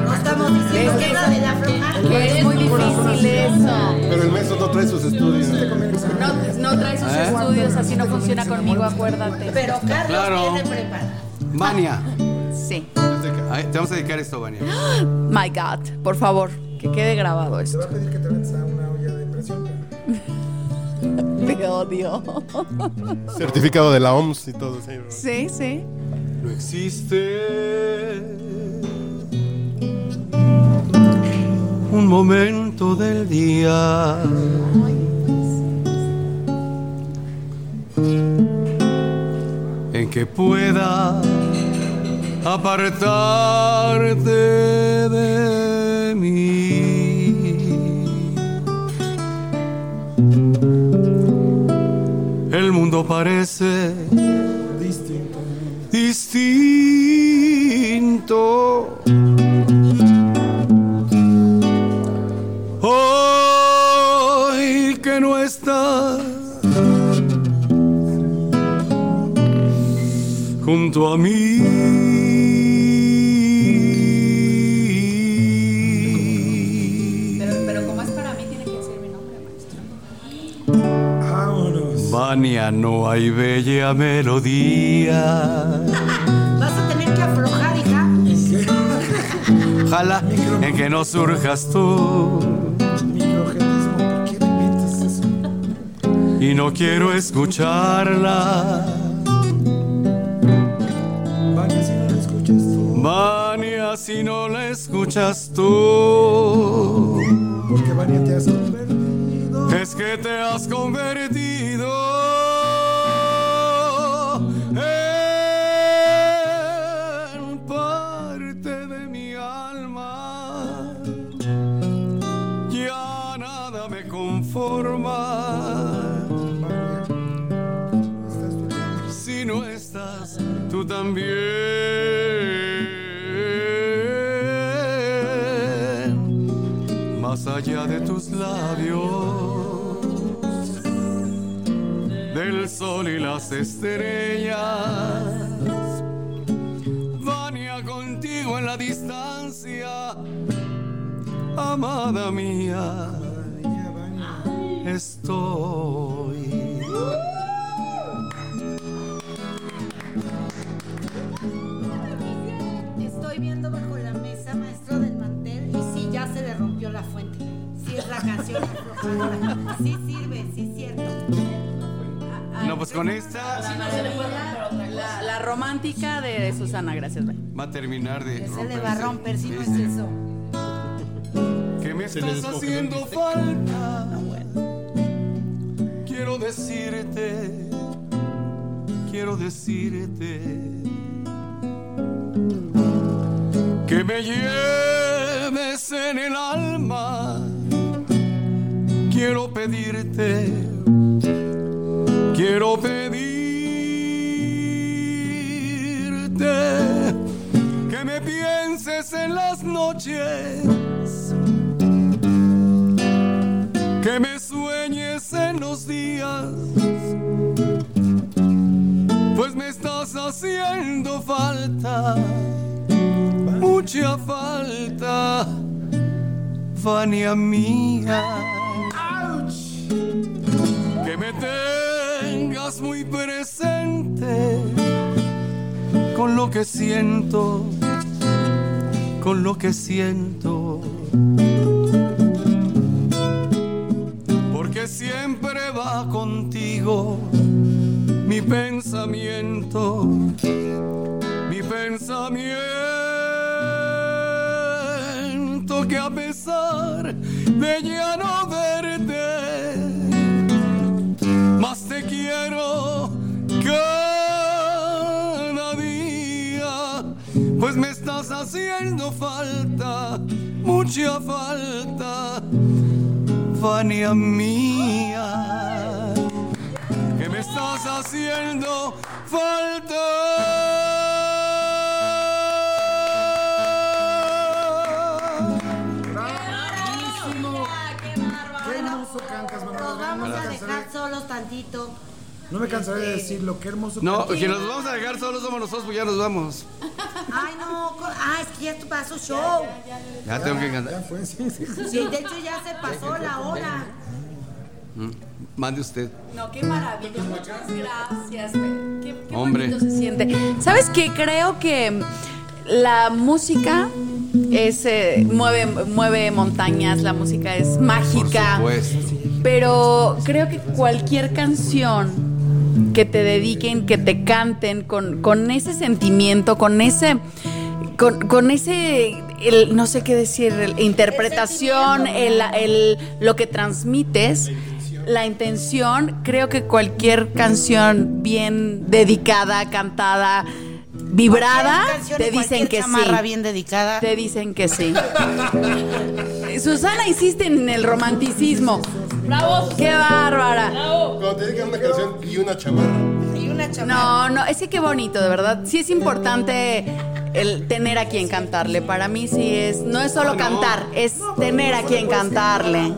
No estamos diciendo Es que nada de aflojar. Que es muy difícil eso. Pero el maestro no trae sus estudios. No, no trae sus ¿Eh? estudios, así no funciona conmigo, acuérdate. Pero Carlos Claro. tiene preparado. Vania. Sí. Te vamos a dedicar esto, Vania. My God, por favor, que quede grabado Te esto. va a pedir que te Certificado de la OMS y todo. Sí, sí. No existe un momento del día. En que pueda apartarte de mí. Mundo parece distinto. Hoy que no estás junto a mí. Vania, no hay bella melodía. Vas a tener que aflojar, hija. Ojalá en que no surjas tú. Y no quiero escucharla. Vania, si no lo escuchas tú. Vania, si no la escuchas tú. Porque Vania te convertido. Es que te has convertido las estrellas, Vania contigo en la distancia, amada mía, estoy. Estoy viendo bajo la mesa, maestro del mantel, y sí, ya se le rompió la fuente. Sí, es la canción. Sí sirve, sí es cierto. Pues con esta La, la romántica de Susana, gracias, bye. va a terminar de. Se le va a romper si no es eso. que me estás haciendo falta. Quiero decirte, quiero decirte que me lleves en el alma. Quiero pedirte, quiero pedirte que me pienses en las noches que me sueñes en los días, pues me estás haciendo falta, mucha falta, Fania mía. Que me tengas muy presente con lo que siento, con lo que siento. porque siempre va contigo mi pensamiento, mi pensamiento que a pesar de ya no verte, quiero cada día, pues me estás haciendo falta, mucha falta. Fania mía, que me estás haciendo falta. Nos vamos a dejar solos tantito. No me cansaré de decirlo. Qué hermoso No, que nos vamos a dejar solos somos nosotros, pues ya nos vamos. Ay, no. Ah, es que ya tu pasó show. Ya tengo que Ya cantar. fue, sí, sí. Sí, de hecho ya se pasó la hora. Mande usted. No, qué maravilla. Muchas gracias. Qué Hombre. bonito se siente. ¿Sabes qué? Creo que la música es eh, mueve mueve montañas, la música es mágica. Por supuesto. Pero creo que cualquier canción que te dediquen, que te canten con, con ese sentimiento, con ese con, con ese el- no sé qué decir, el- interpretación, el, el- lo que transmites la intención, creo que cualquier canción bien dedicada, cantada, vibrada, te dicen que sí. bien dedicada. Te dicen que sí. Susana insiste en el romanticismo. ¡Bravo! ¡Qué bárbara! ¡Bravo! Cuando te digan una canción y una chamarra. Y una chamarra. No, no, es que qué bonito, de verdad. Sí es importante el tener a quien cantarle. Para mí sí es, no es solo cantar, es tener a quien cantarle.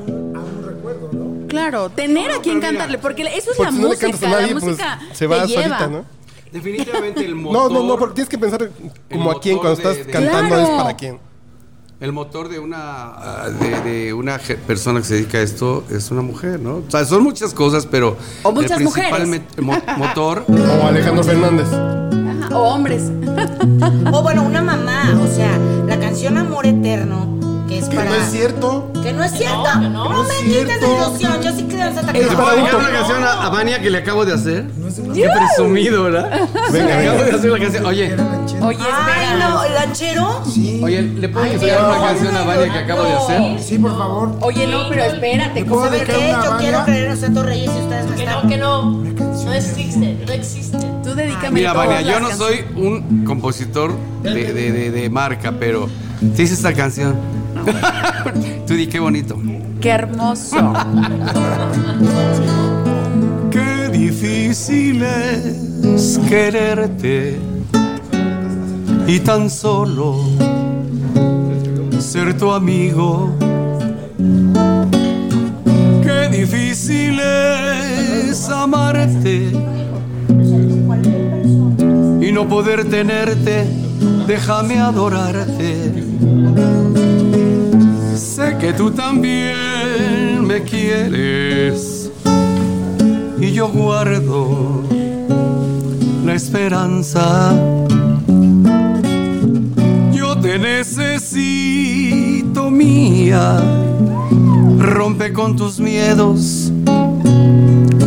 Claro, tener a quien cantarle, porque eso es Porque la si no le música, cantas a nadie, la pues música se va te lleva. solita, ¿no? Definitivamente el No, motor. no, no, porque tienes que pensar como a quién cuando de- estás de- cantando Claro. es para quién. El motor de una de, de una je- persona que se dedica a esto es una mujer, ¿no? O sea, son muchas cosas, pero O muchas el principal mujeres. mo- motor O Alejandro Fernández. Ajá, O hombres. O bueno, una mamá, o sea, la canción Amor Eterno, es Que para... no es cierto. Que no es cierto. No, no. No, No es me quites la cierto. ilusión. Yo sí creo en Santa Es Claus. para ¿Puedo un dedicar to- una canción a, a Vania que le acabo de hacer? Qué presumido, ¿verdad? Venga, Acabo de venga. hacer la canción. Oye, Oye, Ay, espera. no, ¿el lanchero? oye, ¿le puedo dedicar una canción a Vania que acabo de hacer? Sí, por favor. Oye, no, pero espérate. ¿Me puedo ¿cómo ¿Sabe dedicar qué? una Yo quiero creer en los Santos Reyes y ustedes me Que no, están... que no. No existe, no existe. Tú dedícame Mira, todas Vania, yo las no soy un compositor de, de- de- de marca, pero te hice esta canción. Tú di qué bonito. Qué hermoso. Qué difícil es quererte y tan solo ser tu amigo. Qué difícil es amarte y no poder tenerte. Déjame adorarte. Sé que tú también me quieres y yo guardo la esperanza. Yo te necesito mía, rompe con tus miedos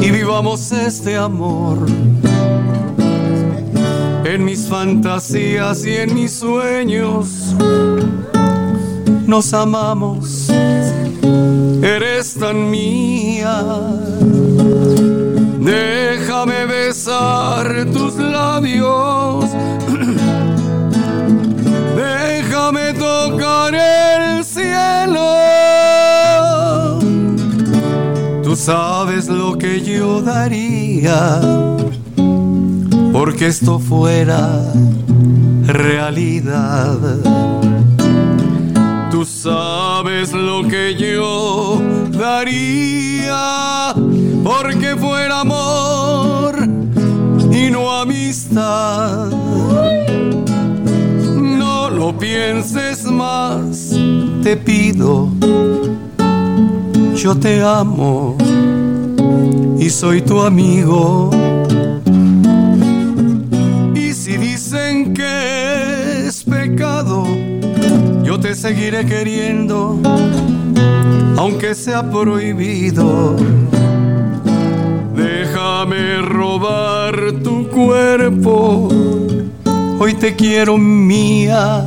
y vivamos este amor. En mis fantasías y en mis sueños nos amamos, eres tan mía. Déjame besar tus labios. Déjame tocar el cielo. Tú sabes lo que yo daría porque esto fuera realidad. Sabes lo que yo daría porque fuera amor y no amistad. No lo pienses más, te pido. Yo te amo y soy tu amigo. Seguiré queriendo, aunque sea prohibido. Déjame robar tu cuerpo, hoy te quiero mía,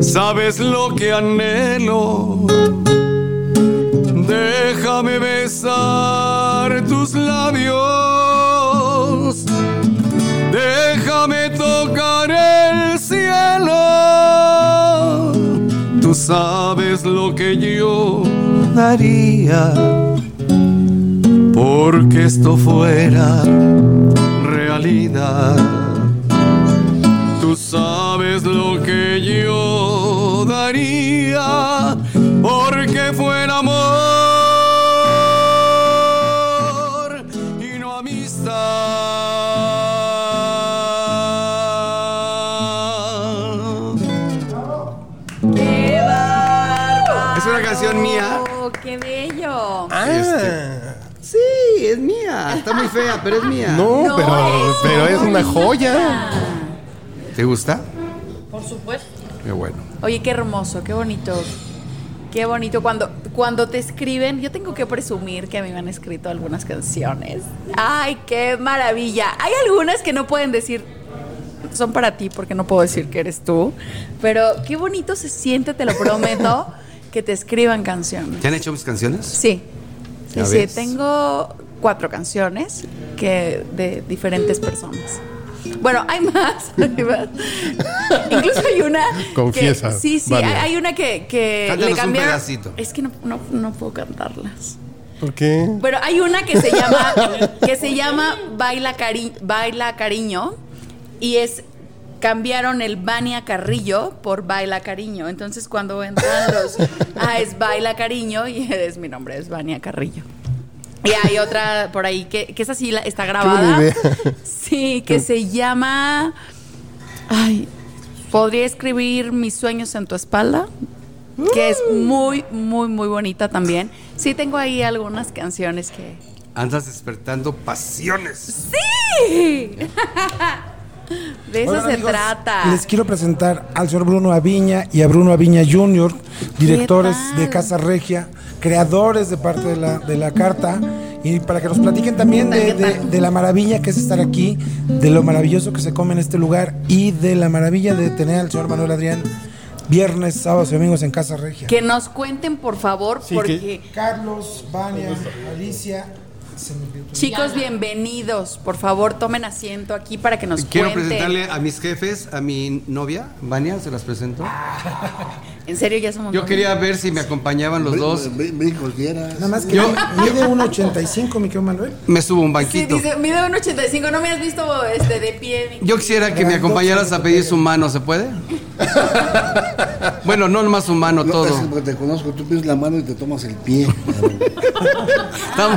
sabes lo que anhelo. Déjame besar tus labios. Déjame tocar sabes lo que yo daría porque esto fuera realidad. Tú sabes lo que yo daría Está muy fea, pero es mía. no, No, pero, es pero es una joya. ¿Te gusta? Por supuesto. Qué bueno. Oye, qué hermoso, qué bonito. Qué bonito cuando, cuando te escriben. Yo tengo que presumir que a mí me han escrito algunas canciones. ¡Ay, qué maravilla! Hay algunas que no pueden decir. Son para ti porque no puedo decir que eres tú. Pero qué bonito se siente, te lo prometo, que te escriban canciones. ¿Te han hecho mis canciones? Sí. Sí, Ya sí, ves. tengo cuatro canciones que de diferentes personas. Bueno, hay más. hay más. Incluso hay una. Confiesa, que- sí, sí, hay, una que, que Cántanos le un cambiaron. pedacito. Es que no, no, no puedo cantarlas. ¿Por qué? Bueno, hay una que se llama que se llama Baila, Cari- Baila Cariño y es cambiaron el Vania Carrillo por Baila Cariño. Entonces cuando entran los ah es Baila Cariño y es mi nombre es Vania Carrillo. Y hay otra por ahí que, que esa sí la- está grabada. Sí, que se llama Ay, podría escribir mis sueños en tu espalda. Que es muy, muy, muy bonita también. Sí, tengo ahí algunas canciones que. Andas despertando pasiones. ¡Sí! De eso Bueno, se amigos, trata. Les quiero presentar al señor Bruno Aviña y a Bruno Aviña Jr., directores de Casa Regia, creadores de parte de la, de la carta, y para que nos platiquen también de, de- de la maravilla que es estar aquí, de lo maravilloso que se come en este lugar y de la maravilla de tener al señor Manuel Adrián viernes, sábados y domingos en Casa Regia. Que nos cuenten, por favor, Sí, porque. Carlos, Vania, Alicia, se me olvidó tu- Chicos, bienvenidos. Por favor, tomen asiento aquí para que nos Quiero cuenten. presentarle a mis jefes, a mi novia, Vania, se las presento. En serio, ya somos Yo novios? quería ver si me acompañaban los dos. Nada más que Yo- mide 1.85, mi querido Manuel. Me subo un Sí, banquito. dice, mide un 85. No me has visto este, de pie. Yo quisiera que me acompañaras a pedir su mano, ¿se puede? Bueno, no nomás su mano, No, todo. es que te conozco, tú pides la mano y te tomas el pie.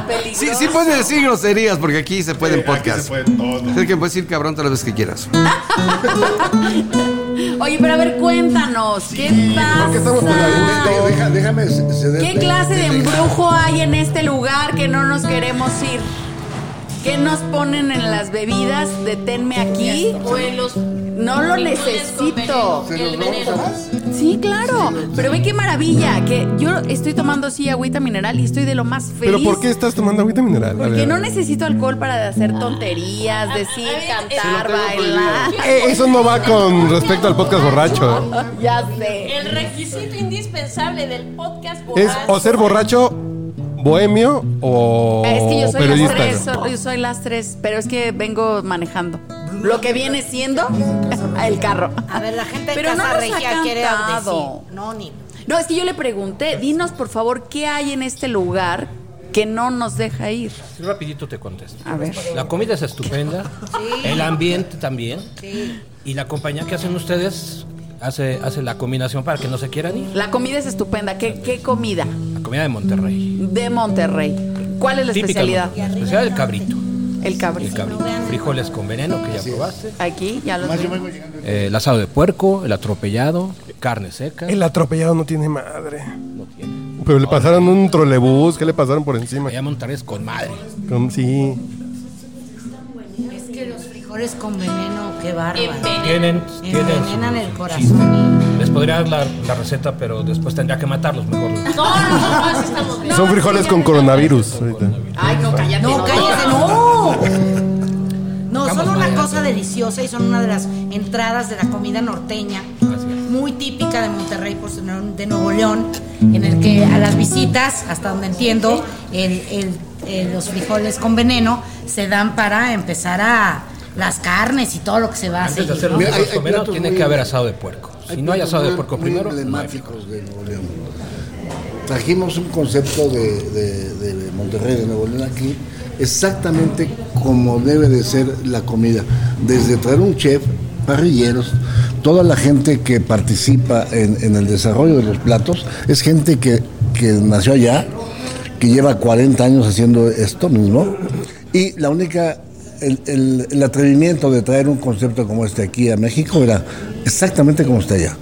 Peligroso. Sí, sí puedes decir groserías, porque aquí se puede en Aquí podcast. se puede todo. Es que puedes decir cabrón todas las veces que quieras. Oye, pero a ver, cuéntanos. ¿Qué porque la pasa? Déjame. ¿Qué clase de embrujo hay en este lugar que no nos queremos ir? ¿Qué nos ponen en las bebidas? Deténme aquí. O en los No lo necesito. Se Sí, claro. Pero ve qué maravilla. Que yo estoy tomando sí agüita mineral y estoy de lo más feliz. ¿Pero por qué estás tomando agüita mineral? Porque no necesito alcohol para hacer tonterías, decir, a ver, cantar, bailar. Eh, eso no va con respecto al podcast borracho. Ya sé. El requisito indispensable del podcast Es borracho. o ser borracho, bohemio o Es que yo soy periodista. las tres, yo soy las tres, pero es que vengo manejando. Lo que viene siendo el carro. A ver, la gente Pero no Casa nos Regia ha quiere decir. No, ni. No, es que yo le pregunté, dinos por favor qué hay en este lugar que no nos deja ir. Sí, rapidito te contesto. A ver. La comida es estupenda, el ambiente también, y la compañía que hacen ustedes hace, hace la combinación para que no se quieran ir. La comida es estupenda. ¿Qué, qué comida? La comida de Monterrey. De Monterrey. ¿Cuál es la Típica especialidad? La especialidad del cabrito. El El cabrito. cabrito. Frijoles con veneno que ya probaste. Aquí, ya lo Más yo tengo. vengo llegando. eh, el asado de puerco, el atropellado, carne seca. El atropellado no tiene madre. No tiene. Pero le pasaron un trolebús, ¿qué le pasaron por encima? Allá Monterrey es con madre. Como- Sí. Frijoles con veneno, qué bárbaro. Tienen, tienen Envenenan su- el su corazón. chiste. Les podría dar la, la receta, pero después tendría que matarlos mejor. No, no, no, así estamos bien. Son frijoles con coronavirus. ahorita. Ay, no, cállate. No, no, cállate, no. no. No, son una cosa deliciosa y son una de las entradas de la comida norteña, muy típica de Monterrey, por ser de Nuevo León, en el que a las visitas, hasta donde entiendo, el- el- el- los frijoles con veneno se dan para empezar a las carnes y todo lo que se va a de hacer ¿no? hay- hay tiene muy- que haber asado de puerco. Si no hay asado de puerco muy primero, no emblemáticos de Nuevo León. Trajimos un concepto de, de- de Monterrey, de Nuevo León aquí, exactamente como debe de ser la comida. Desde traer un chef, parrilleros, toda la gente que participa en, en el desarrollo de los platos, es gente que, que nació allá, que lleva 40 años haciendo esto mismo, y la única el, el- el atrevimiento de traer un concepto como este aquí a México era exactamente como está allá.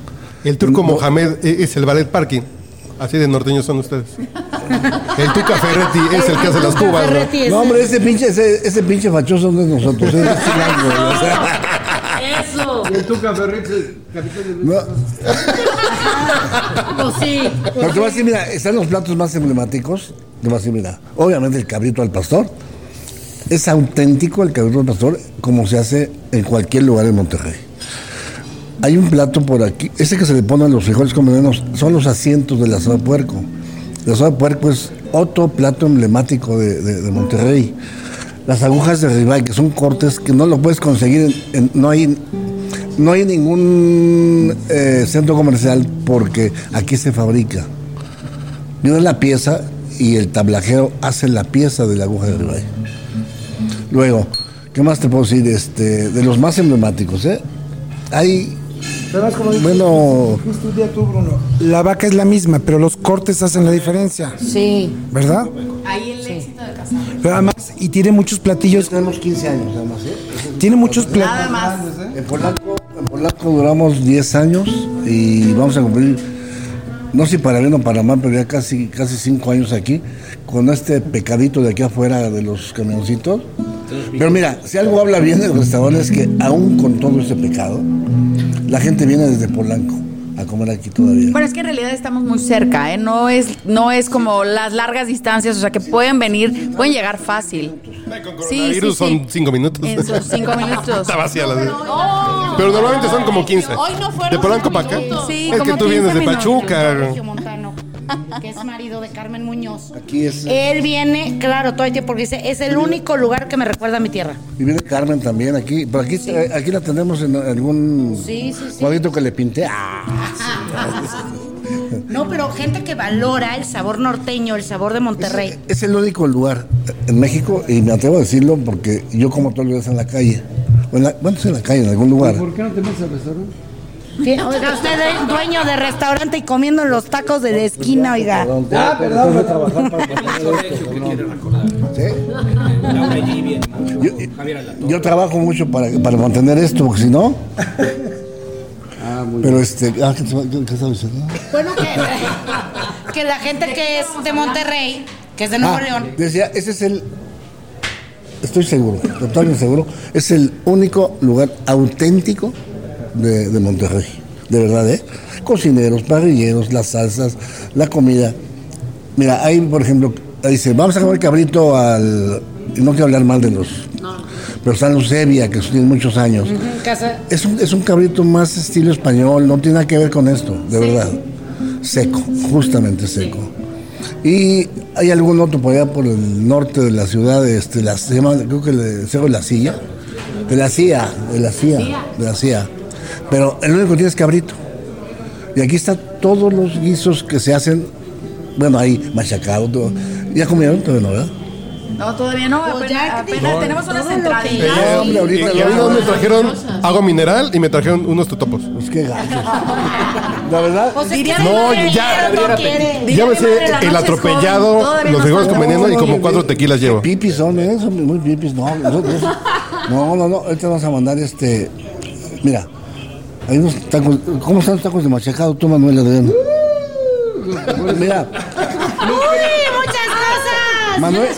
El turco No- Mohamed e- es el ballet parking. Así de norteños son ustedes. El Tuca Ferretti es el que hace las cubas, ¿no? Ferretti hombre, ese pinche, ese, ese pinche fachoso no es nosotros, es chilango, o sea, Eso. no. Pues sí. Pero te voy a decir, mira, están los platos más emblemáticos. Te voy a decir, mira, obviamente el cabrito al pastor. Es auténtico el cabrito pastor como se hace en cualquier lugar en Monterrey. Hay un plato por aquí, ese que se le ponen los frijoles con son los asientos del asado de puerco. El asado de puerco es otro plato emblemático de, Monterrey. Las agujas de ribeye, que son cortes que no lo puedes conseguir, en- no hay no hay ningún eh, centro comercial porque aquí se fabrica. Viene la pieza y el tablajero hace la pieza de la aguja de ribeye. Luego, ¿qué más te puedo decir? Este, de los más emblemáticos, ¿eh? Hay, bueno, Justo un día tú, Bruno. La vaca es la misma, pero los cortes hacen la diferencia, Sí. ¿verdad? Ahí el éxito de casa. Pero además, y tiene muchos platillos, tenemos 15 años además, ¿eh? tiene muchos Nada platillos. más. En Polanco, en Polanco duramos 10 años y vamos a cumplir, no sé si para bien o para mal, pero ya casi, casi 5 años aquí, con este pecadito de aquí afuera de los camioncitos. Pero mira, si algo habla bien del restaurante es que aún con todo este pecado, la gente viene desde Polanco a comer aquí todavía. Bueno, es que en realidad estamos muy cerca, ¿eh? No es, no es como las largas distancias, o sea, que pueden venir, pueden llegar fácil. Con Sí, coronavirus sí, sí. son cinco minutos. En sus cinco minutos. Está vacía la Pero normalmente son como 15. Hoy no fueron De Polanco para acá. Sí, es que tú vienes de 15 minutos. Pachuca. Que es marido de Carmen Muñoz. Aquí es, Él viene, claro, todo el tiempo porque dice, es el único lugar que me recuerda a mi tierra. y viene Carmen también aquí, pero aquí, eh, aquí la tenemos en algún Sí, sí, sí. cuadrito que le pinté. Ah, No, pero gente que valora el sabor norteño, el sabor de Monterrey. Es el único lugar en México, y me atrevo a decirlo porque yo como todos los días en la calle. En la- bueno, sí, en la calle, en algún lugar. qué no te metes al restaurante? Oiga, usted es dueño de restaurante y comiendo en los tacos de la esquina, oiga. Ah, perdón. Yo, yo trabajo mucho para, para mantener esto, porque si no. Pero este. Ah, ¿qué, qué- qué estaba diciendo? Bueno, que, que la gente que es de Monterrey, que es de Nuevo Ah, León, decía, ese es el. Estoy seguro, totalmente seguro. Es el único lugar auténtico de, de Monterrey. De verdad, ¿eh? Cocineros, parrilleros, las salsas, la comida. Mira, hay, por ejemplo, dice, vamos a comer cabrito al. no quiero hablar mal de los. Pero San Lucebia, que tiene muchos años. casa. Es un, es un cabrito más estilo español, no tiene nada que ver con esto, de verdad. Seco, justamente seco. Y hay algún otro por allá por el norte de la ciudad, este, la, se llama, creo que el Cerro de la Silla. De la CIA, de la CIA, de la CIA. Pero el único que tiene es cabrito. Y aquí están todos los guisos que se hacen, bueno, ahí machacado, todo. ¿Ya comieron? Todavía no, ¿verdad? No, todavía no, apenas, apenas tenemos unas que entradillas. hombre, ahorita y no, me trajeron agua mineral y me trajeron unos totopos. Pues qué gacho. La verdad. Pues es Diría No, ya, no Ya me mi sé madre, la el atropellado, los no seguimos falta. conveniendo y No, como no, cuatro tequilas llevo. Pipis son, ¿eh? Son muy pipis. No. No, no, no. Ahorita vamos a mandar este. Mira, hay unos tacos. ¿Cómo están los tacos de machacado tú, Manuel Adrián? Mira, ¡Uy, muchas cosas! Manuel,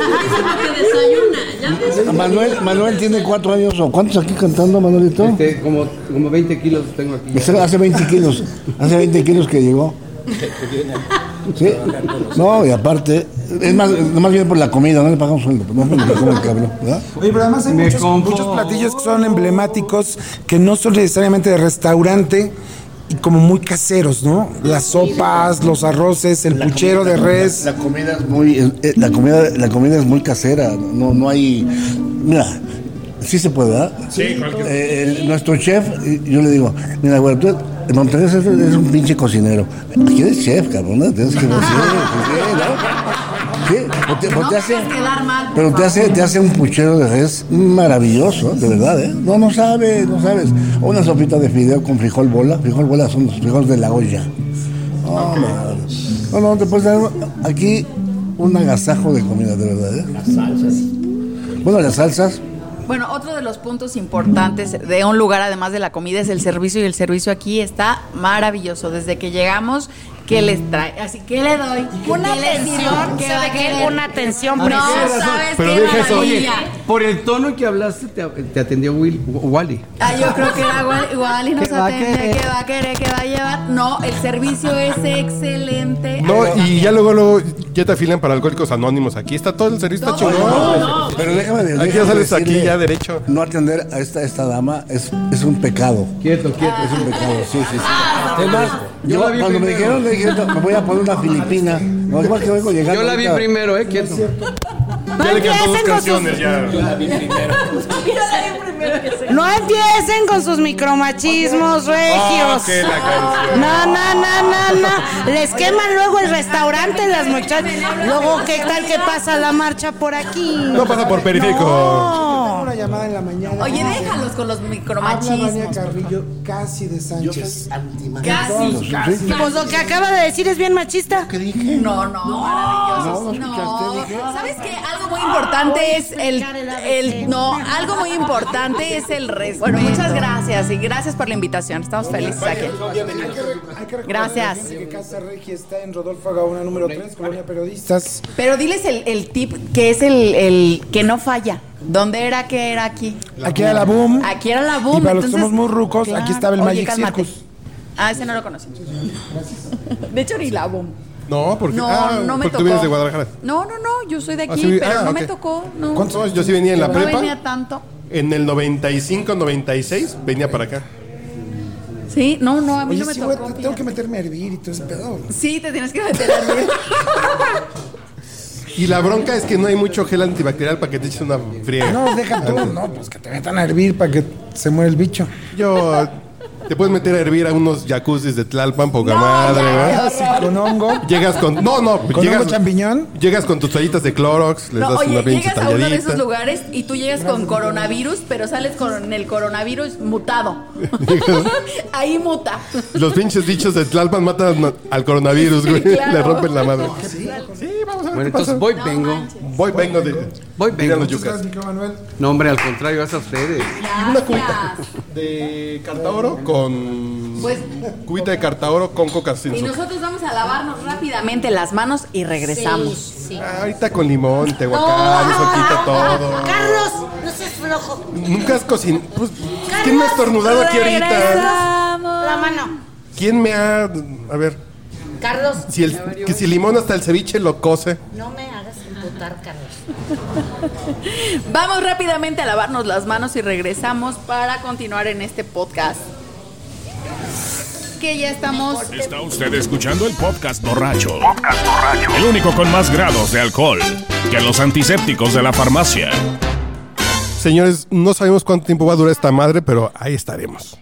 Manuel, Manuel tiene cuatro años. ¿O cuántos aquí cantando, Manuelito? Este, como, como 20 kilos tengo aquí. Hace- Hace 20 kilos. Hace 20 kilos que llegó. Sí. No, y aparte, es más, nomás viene por la comida, no le pagamos sueldo, no que come el cabrón, ¿verdad? Oye, pero además hay muchos, platillos que son emblemáticos, que no son necesariamente de restaurante y como muy caseros, ¿no? Las sopas, los arroces, el puchero de res. La comida es muy, eh, eh, la comida, la comida es muy casera, no, no hay, mira, sí se puede, ¿verdad? Sí, nuestro chef, eh, yo le digo, mira, güey, tú Monterrey eres un pinche cocinero, aquí eres chef, cabrón, ¿no? tienes que decir, ¿no? Sí, o te, o te hace, puedes quedar mal, pero te hace, te hace un puchero de res maravilloso, de verdad, ¿eh? No, no sabes, no sabes. O una sopita de fideo con frijol bola, frijol bola son los frijoles de la olla. No, no, no, no, te puedes dar aquí un agasajo de comida, de verdad. ¿eh? Las salsas. Bueno, las salsas. Bueno, otro de los puntos importantes de un lugar, además de la comida, es el servicio y el servicio aquí está maravilloso. Desde que llegamos, ¿qué les trae? Así que le doy. Una atención, ¿Qué ¿sabe va a qué? querer? Una atención No preciosa. sabes Pero qué deja eso. maravilla. Por el tono que hablaste, te, te atendió Will, Wally. Ah, yo creo que era igual, igual y nos ¿Qué va a atende, que va a querer, que va a llevar. No, el servicio es excelente. No, Ay, y ya luego, luego ya te afilan para alcohólicos anónimos. Aquí está todo el servicio, está chingón. Pero déjame decirle. Aquí ya sales aquí ya derecho. No atender a esta, esta dama es, es un pecado. Quieto, quieto. Es un pecado, sí, sí, sí. Más, Yo, la vi cuando me primero. dijeron, le dije, "No, me voy a poner una filipina. No, igual que vengo llegando. Yo la vi ahorita. primero, ¿eh? Quieto. Ya le cantó dos empiecen con sus- canciones, ya. No empiecen con sus micromachismos regios. La canción. No, no, no, no, no. Les queman luego el restaurante las muchachas. Luego, ¿qué tal que pasa la marcha por aquí? No pasa por periférico. No. Llamada en la mañana. Oye, déjalos con los Habla Vania micromachismos. Carrillo casi de Sánchez. Casi, Sí. Pues lo que acaba de decir es bien machista. ¿Qué dije? No, no, maravilloso. no escuchaste, dije. ¿Sabes qué? Algo muy importante es el, el no, algo muy importante es el respeto. Bueno, muchas gracias y gracias por la invitación. Estamos felices aquí. Hay que, re- hay que recordar Gracias. que Casa Regia está en Rodolfo Gaona número 3, Colonia Periodistas. Pero diles el, el tip que es el, el que no falla. ¿Dónde era que era aquí? Aquí era la Boom. Aquí era la boom. Y para los que somos muy rucos, aquí estaba el Oye, Magic cálmate. Circus. Ah, ese no lo conocí. De hecho, ni la boom. No, porque, No, ah, no me porque tocó. tú vienes de Guadalajara. No, no, no, yo soy de Ah, aquí, sí, pero ah, no me tocó. No. ¿Cuántos años? Yo sí venía en la no prepa. venía tanto. En el 95, 96 venía para acá. Sí, no, no, a mí Oye, no me sí, tocó. tengo que meterme a hervir y todo ese pedo. Sí, te tienes que meter a mí. Y la bronca es que no hay mucho gel antibacterial para que te eches una friega. No, deja tú. No, pues que te metan a hervir para que se muera el bicho. Yo te puedes meter a hervir a unos jacuzzis de Tlalpan, poca madre, ¿verdad? Así con hongo. Llegas con. No, no, Con llegas, hongo champiñón. llegas con tus toallitas de Clorox, les No, das oye, una pinche llegas a uno de esos lugares y tú llegas con coronavirus, pero sales con el coronavirus mutado. Ahí muta. Los pinches bichos de Tlalpan matan al coronavirus, güey. claro. Le rompen la madre. Sí, a ver Bueno, pasa. entonces voy, vengo. Voy, vengo de. Voy, vengo. los Muchas yucas. gracias, Manuel. No, hombre, al contrario, vas a ustedes. Y una cubita de cartaoro con. Pues- Cubita de cartaoro con coca sin Y nosotros vamos a lavarnos rápidamente las manos y regresamos. Ah, ahorita con limón, tehuacán, eso quita todo. Carlos, no seas flojo. Nunca has cocinado. Pues, ¿Quién me ha estornudado aquí ahorita? Regresamos. La mano. ¿Quién me ha.? A ver, Carlos, si el, que si el limón hasta el ceviche lo cose. no me hagas imputar, Carlos. Vamos rápidamente a lavarnos las manos y regresamos para continuar en este podcast. Que ya estamos. Está usted escuchando el podcast borracho. El único con más grados de alcohol que los antisépticos de la farmacia. Señores, no sabemos cuánto tiempo va a durar esta madre, pero ahí estaremos.